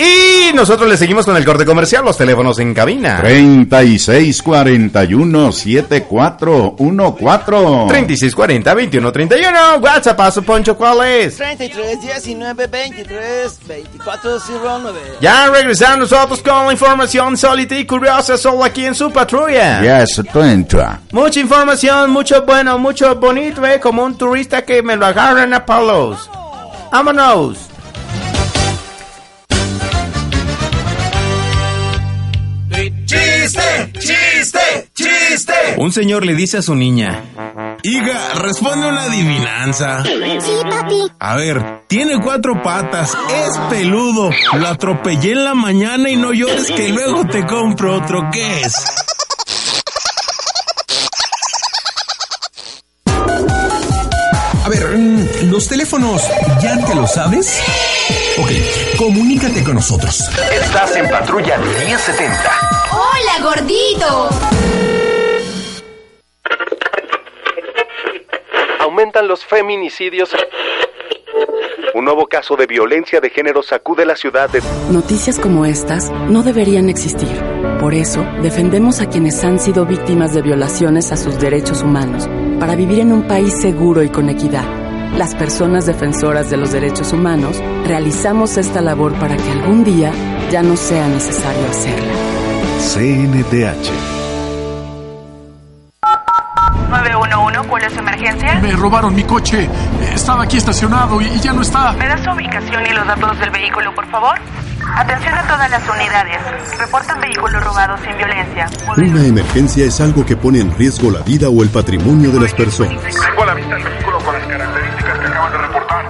Y nosotros le seguimos con el corte comercial, los teléfonos en cabina. 3641-7414. 3640-2131. WhatsApp a su poncho, ¿cuál es? 33 19 23 24 09. Ya regresamos nosotros con la información sólida y curiosa solo aquí en su patrulla. Yes, tú entra. Mucha información, mucho bueno, mucho bonito, ¿eh? Como un turista que me lo agarran a palos. Vámonos. Un señor le dice a su niña, Hija, responde una adivinanza. Sí, papi. A ver, tiene cuatro patas, es peludo, lo atropellé en la mañana y no llores que luego te compro otro. ¿Qué es? A ver, mm, los teléfonos, ¿ya te lo sabes? Ok, comunícate con nosotros. Estás en Patrulla 1070. Hola, gordito. Aumentan los feminicidios. Un nuevo caso de violencia de género sacude la ciudad de... Noticias como estas no deberían existir. Por eso, defendemos a quienes han sido víctimas de violaciones a sus derechos humanos, para vivir en un país seguro y con equidad. Las personas defensoras de los derechos humanos realizamos esta labor para que algún día ya no sea necesario hacerla. CNDH. Me robaron mi coche. Estaba aquí estacionado y ya no está. ¿Me da su ubicación y los datos del vehículo, por favor? Atención a todas las unidades. Reportan vehículos robados sin violencia. Una emergencia es algo que pone en riesgo la vida o el patrimonio de las personas. Tengo a la vista el vehículo con las características que acaban de reportar.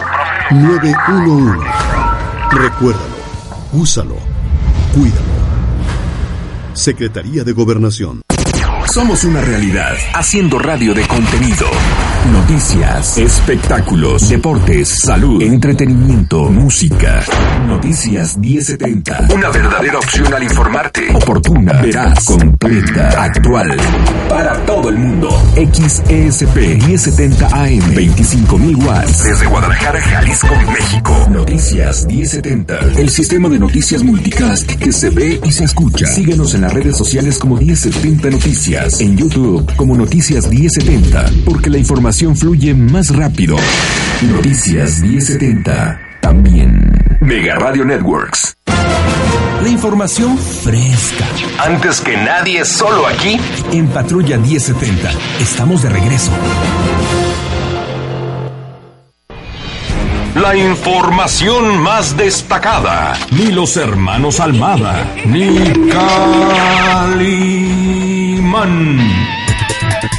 911. Recuérdalo, úsalo, cuídalo. Secretaría de Gobernación. Somos una realidad, haciendo radio de contenido. Noticias, espectáculos, deportes, salud, entretenimiento, música. Noticias 1070. Una verdadera opción al informarte. Oportuna, veraz, completa, actual. Para todo el mundo. XESP 1070 AM 25.000 watts. Desde Guadalajara, Jalisco, México. Noticias 1070. El sistema de noticias multicast que se ve y se escucha. Síguenos en las redes sociales como 1070 Noticias. En YouTube como Noticias 1070. Porque la información fluye más rápido. Noticias 1070. También. Mega Radio Networks. La información fresca. Antes que nadie, solo aquí. En Patrulla 1070. Estamos de regreso. La información más destacada. Ni los hermanos Almada, ni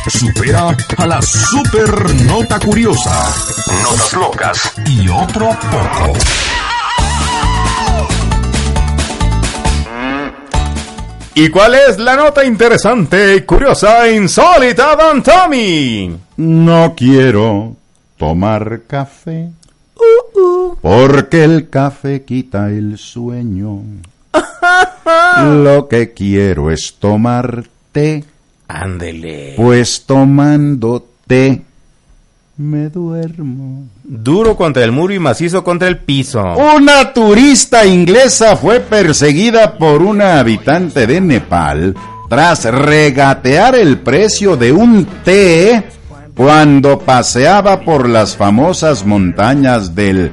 Supera a la super nota curiosa. Notas locas. Y otro poco. ¿Y cuál es la nota interesante, curiosa e insólita, Don Tommy? No quiero tomar café. Porque el café quita el sueño. Lo que quiero es tomar té. Ándele. Pues tomando té me duermo. Duro contra el muro y macizo contra el piso. Una turista inglesa fue perseguida por una habitante de Nepal tras regatear el precio de un té cuando paseaba por las famosas montañas del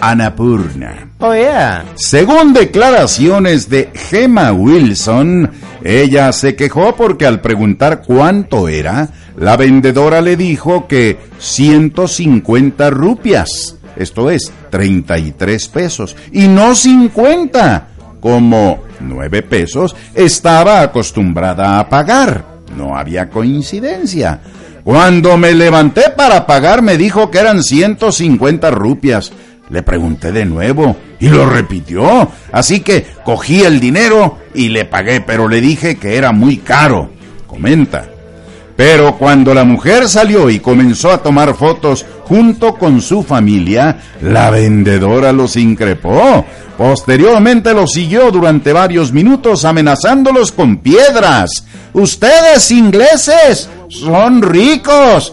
Annapurna. Oh, yeah. Según declaraciones de Gemma Wilson, ella se quejó porque al preguntar cuánto era, la vendedora le dijo que 150 rupias, esto es 33 pesos, y no 50, como 9 pesos estaba acostumbrada a pagar. No había coincidencia. Cuando me levanté para pagar me dijo que eran 150 rupias. Le pregunté de nuevo y lo repitió. Así que cogí el dinero y le pagué, pero le dije que era muy caro. Comenta. Pero cuando la mujer salió y comenzó a tomar fotos junto con su familia, la vendedora los increpó. Posteriormente los siguió durante varios minutos amenazándolos con piedras. Ustedes ingleses son ricos.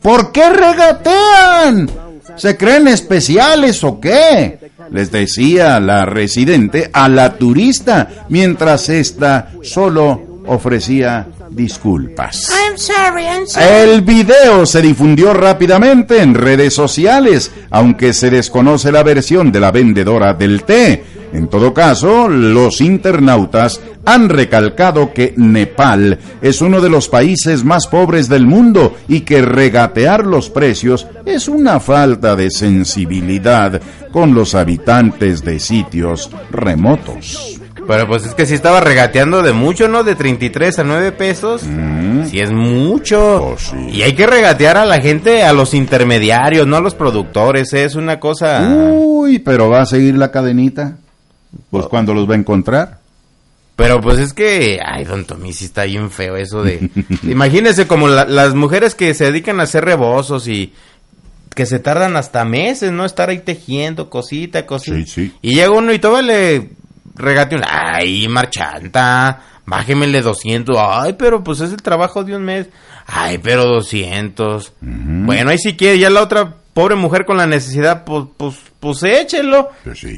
¿Por qué regatean? ¿Se creen especiales o qué? Les decía la residente a la turista, mientras ésta solo ofrecía disculpas. I'm sorry, I'm sorry. El video se difundió rápidamente en redes sociales, aunque se desconoce la versión de la vendedora del té. En todo caso, los internautas han recalcado que Nepal es uno de los países más pobres del mundo y que regatear los precios es una falta de sensibilidad con los habitantes de sitios remotos. Pero pues es que si estaba regateando de mucho, ¿no? De 33 a 9 pesos. Si es mucho. Y hay que regatear a la gente, a los intermediarios, no a los productores. ¿eh? Es una cosa... Uy, pero va a seguir la cadenita. Pues cuando los va a encontrar. Pero pues es que, ay, don Tommy, sí está bien feo eso de... Imagínese como la- las mujeres que se dedican a hacer rebozos y que se tardan hasta meses, ¿no? Estar ahí tejiendo cosita, cosita. Sí, sí. Y llega uno y todo le regate un... Ay, marchanta, bájemele 200. Ay, pero pues es el trabajo de un mes. Ay, pero 200. Bueno, ahí si quiere, ya la otra pobre mujer con la necesidad, pues, pues, pues échelo.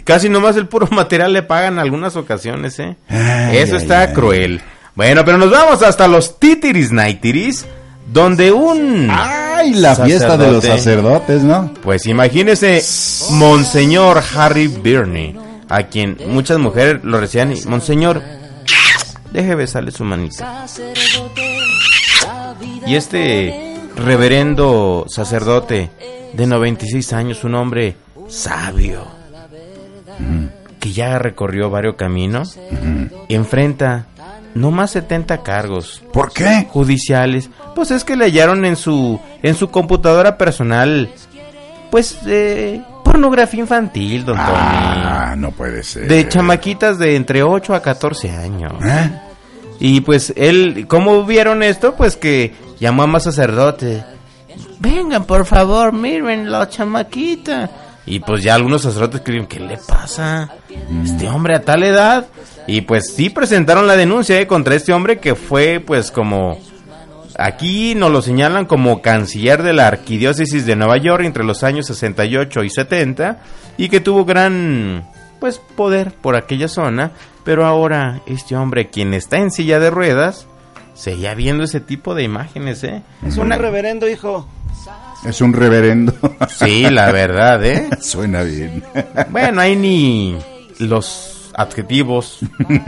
Casi nomás el puro material le pagan en algunas ocasiones, ¿eh? Ay, Eso ay, está ay. cruel. Bueno, pero nos vamos hasta los titiris naitiris, donde un... ¡Ay, la fiesta de los sacerdotes, ¿no? Pues imagínese Monseñor Harry Birney, a quien muchas mujeres lo recibían y, Monseñor, deje besarle su manita. Y este reverendo sacerdote de 96 años, un hombre sabio, que ya recorrió varios caminos, enfrenta no más 70 cargos. ¿Por qué? Judiciales. Pues es que le hallaron en su, en su computadora personal, pues, eh, pornografía infantil, don Ah, no puede ser. De chamaquitas de entre 8 a 14 años. ¿Eh? Y pues él, ¿cómo vieron esto? Pues que llamó a más sacerdote. Vengan, por favor, miren la chamaquita. Y pues ya algunos sacerdotes creen, ¿qué le pasa? Este hombre a tal edad. Y pues sí presentaron la denuncia eh, contra este hombre que fue pues como... Aquí nos lo señalan como canciller de la arquidiócesis de Nueva York entre los años 68 y 70 y que tuvo gran pues poder por aquella zona, pero ahora este hombre quien está en silla de ruedas seguía viendo ese tipo de imágenes, ¿eh? Es un reverendo, hijo. Es un reverendo. Sí, la verdad, ¿eh? Suena bien. Bueno, ahí ni los adjetivos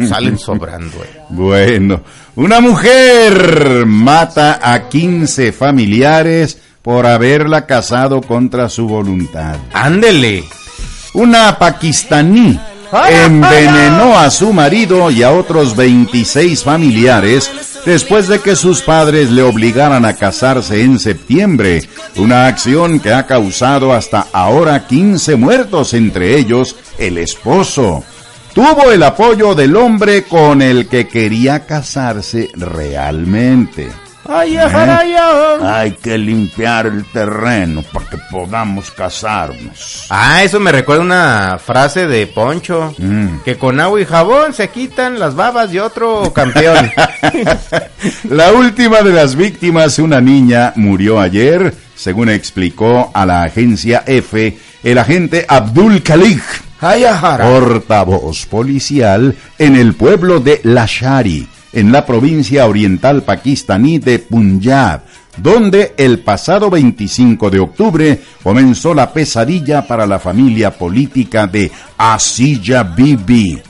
salen sobrando. eh. Bueno, una mujer mata a 15 familiares por haberla casado contra su voluntad. Ándele. Una pakistaní envenenó a su marido y a otros 26 familiares después de que sus padres le obligaran a casarse en septiembre, una acción que ha causado hasta ahora 15 muertos, entre ellos el esposo. Tuvo el apoyo del hombre con el que quería casarse realmente. Ay, ¿Eh? Hay que limpiar el terreno para que podamos casarnos. Ah, eso me recuerda una frase de Poncho. Mm. Que con agua y jabón se quitan las babas de otro campeón. La última de las víctimas, una niña, murió ayer, según explicó a la agencia F el agente Abdul Khalik, portavoz policial en el pueblo de Lashari, en la provincia oriental pakistaní de Punjab, donde el pasado 25 de octubre comenzó la pesadilla para la familia política de Asiya Bibi.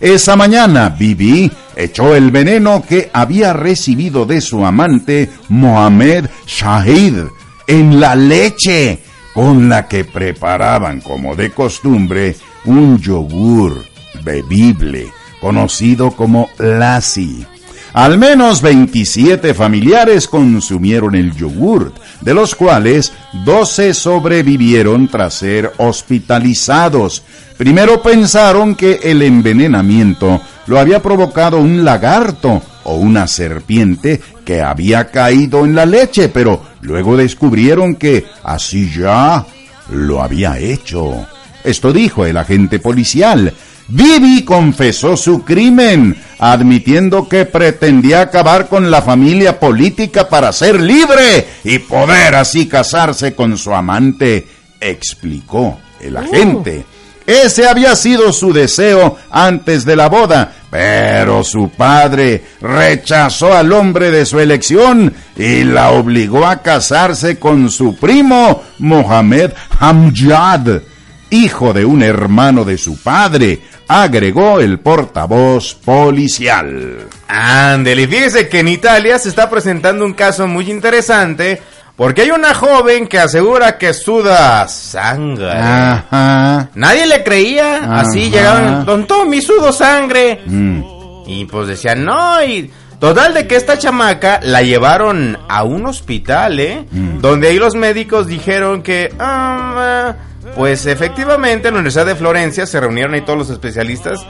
Esa mañana, Bibi echó el veneno que había recibido de su amante, Mohamed Shahid, en la leche con la que preparaban, como de costumbre, un yogur bebible, conocido como lassi. Al menos 27 familiares consumieron el yogur, de los cuales 12 sobrevivieron tras ser hospitalizados. Primero pensaron que el envenenamiento lo había provocado un lagarto o una serpiente que había caído en la leche, pero luego descubrieron que así ya lo había hecho. Esto dijo el agente policial. Vivi confesó su crimen, admitiendo que pretendía acabar con la familia política para ser libre y poder así casarse con su amante, explicó el agente. Ese había sido su deseo antes de la boda, pero su padre rechazó al hombre de su elección y la obligó a casarse con su primo Mohamed Hamjad, hijo de un hermano de su padre, agregó el portavoz policial. Ándele, fíjese que en Italia se está presentando un caso muy interesante porque hay una joven que asegura que suda sangre. Ajá. Nadie le creía, así llegaron, don Tommy, sudo sangre. Mm. Y pues decían, no, y total de que esta chamaca la llevaron a un hospital, ¿eh? Mm. Donde ahí los médicos dijeron que, ah, pues efectivamente en la Universidad de Florencia se reunieron ahí todos los especialistas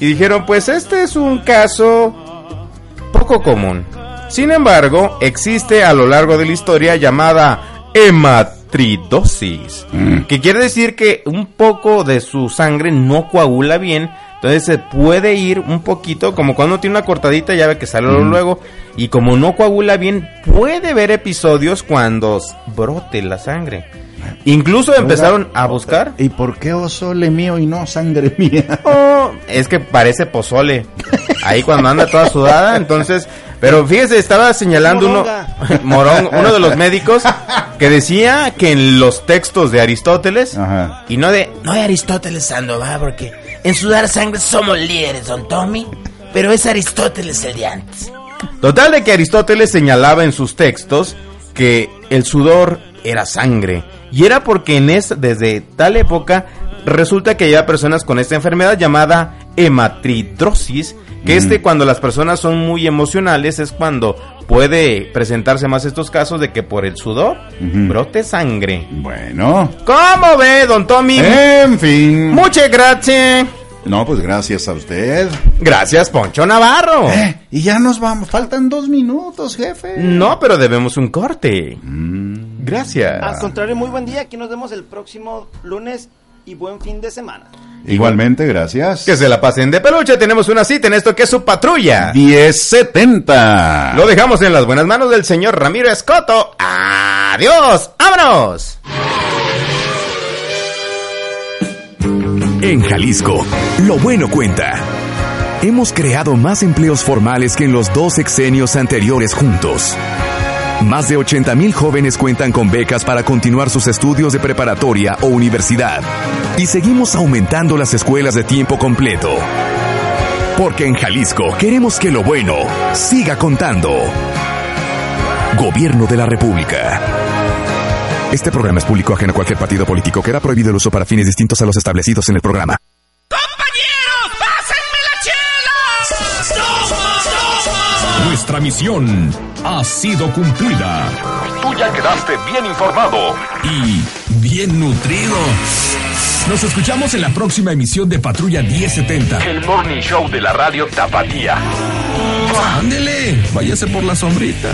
y dijeron, pues este es un caso poco común. Sin embargo, existe a lo largo de la historia llamada hematridosis, que quiere decir que un poco de su sangre no coagula bien, entonces se puede ir un poquito, como cuando tiene una cortadita, ya ve que sale luego, Mm. luego, y como no coagula bien, puede ver episodios cuando brote la sangre. Incluso empezaron a buscar. ¿Y por qué osole mío y no sangre mía? Oh, es que parece pozole. Ahí cuando anda toda sudada, entonces. Pero fíjese, estaba señalando uno, Morón, uno de los médicos, que decía que en los textos de Aristóteles, y no de, no de Aristóteles Sandoval, porque en sudar sangre somos líderes, don Tommy, pero es Aristóteles el de antes. Total de que Aristóteles señalaba en sus textos que el sudor era sangre. Y era porque en es, desde tal época resulta que había personas con esta enfermedad llamada hematridrosis, que Mm. este cuando las personas son muy emocionales es cuando puede presentarse más estos casos de que por el sudor brote sangre. Bueno. ¿Cómo ve, don Tommy? En fin. Muchas gracias. No, pues gracias a usted. Gracias, Poncho Navarro. Eh, y ya nos vamos. Faltan dos minutos, jefe. No, pero debemos un corte. Gracias. Al contrario, muy buen día. Aquí nos vemos el próximo lunes y buen fin de semana. Igualmente, gracias. Que se la pasen de peluche. Tenemos una cita en esto que es su patrulla. 1070. Lo dejamos en las buenas manos del señor Ramiro Escoto. Adiós. ¡Vámonos! En Jalisco, lo bueno cuenta. Hemos creado más empleos formales que en los dos sexenios anteriores juntos. Más de 80 mil jóvenes cuentan con becas para continuar sus estudios de preparatoria o universidad. Y seguimos aumentando las escuelas de tiempo completo. Porque en Jalisco queremos que lo bueno siga contando. Gobierno de la República. Este programa es público ajeno a cualquier partido político. Queda prohibido el uso para fines distintos a los establecidos en el programa. Nuestra misión ha sido cumplida. Tú ya quedaste bien informado. Y bien nutrido. Nos escuchamos en la próxima emisión de Patrulla 1070. El morning show de la radio Tapatía. Ándele, váyase por la sombrita.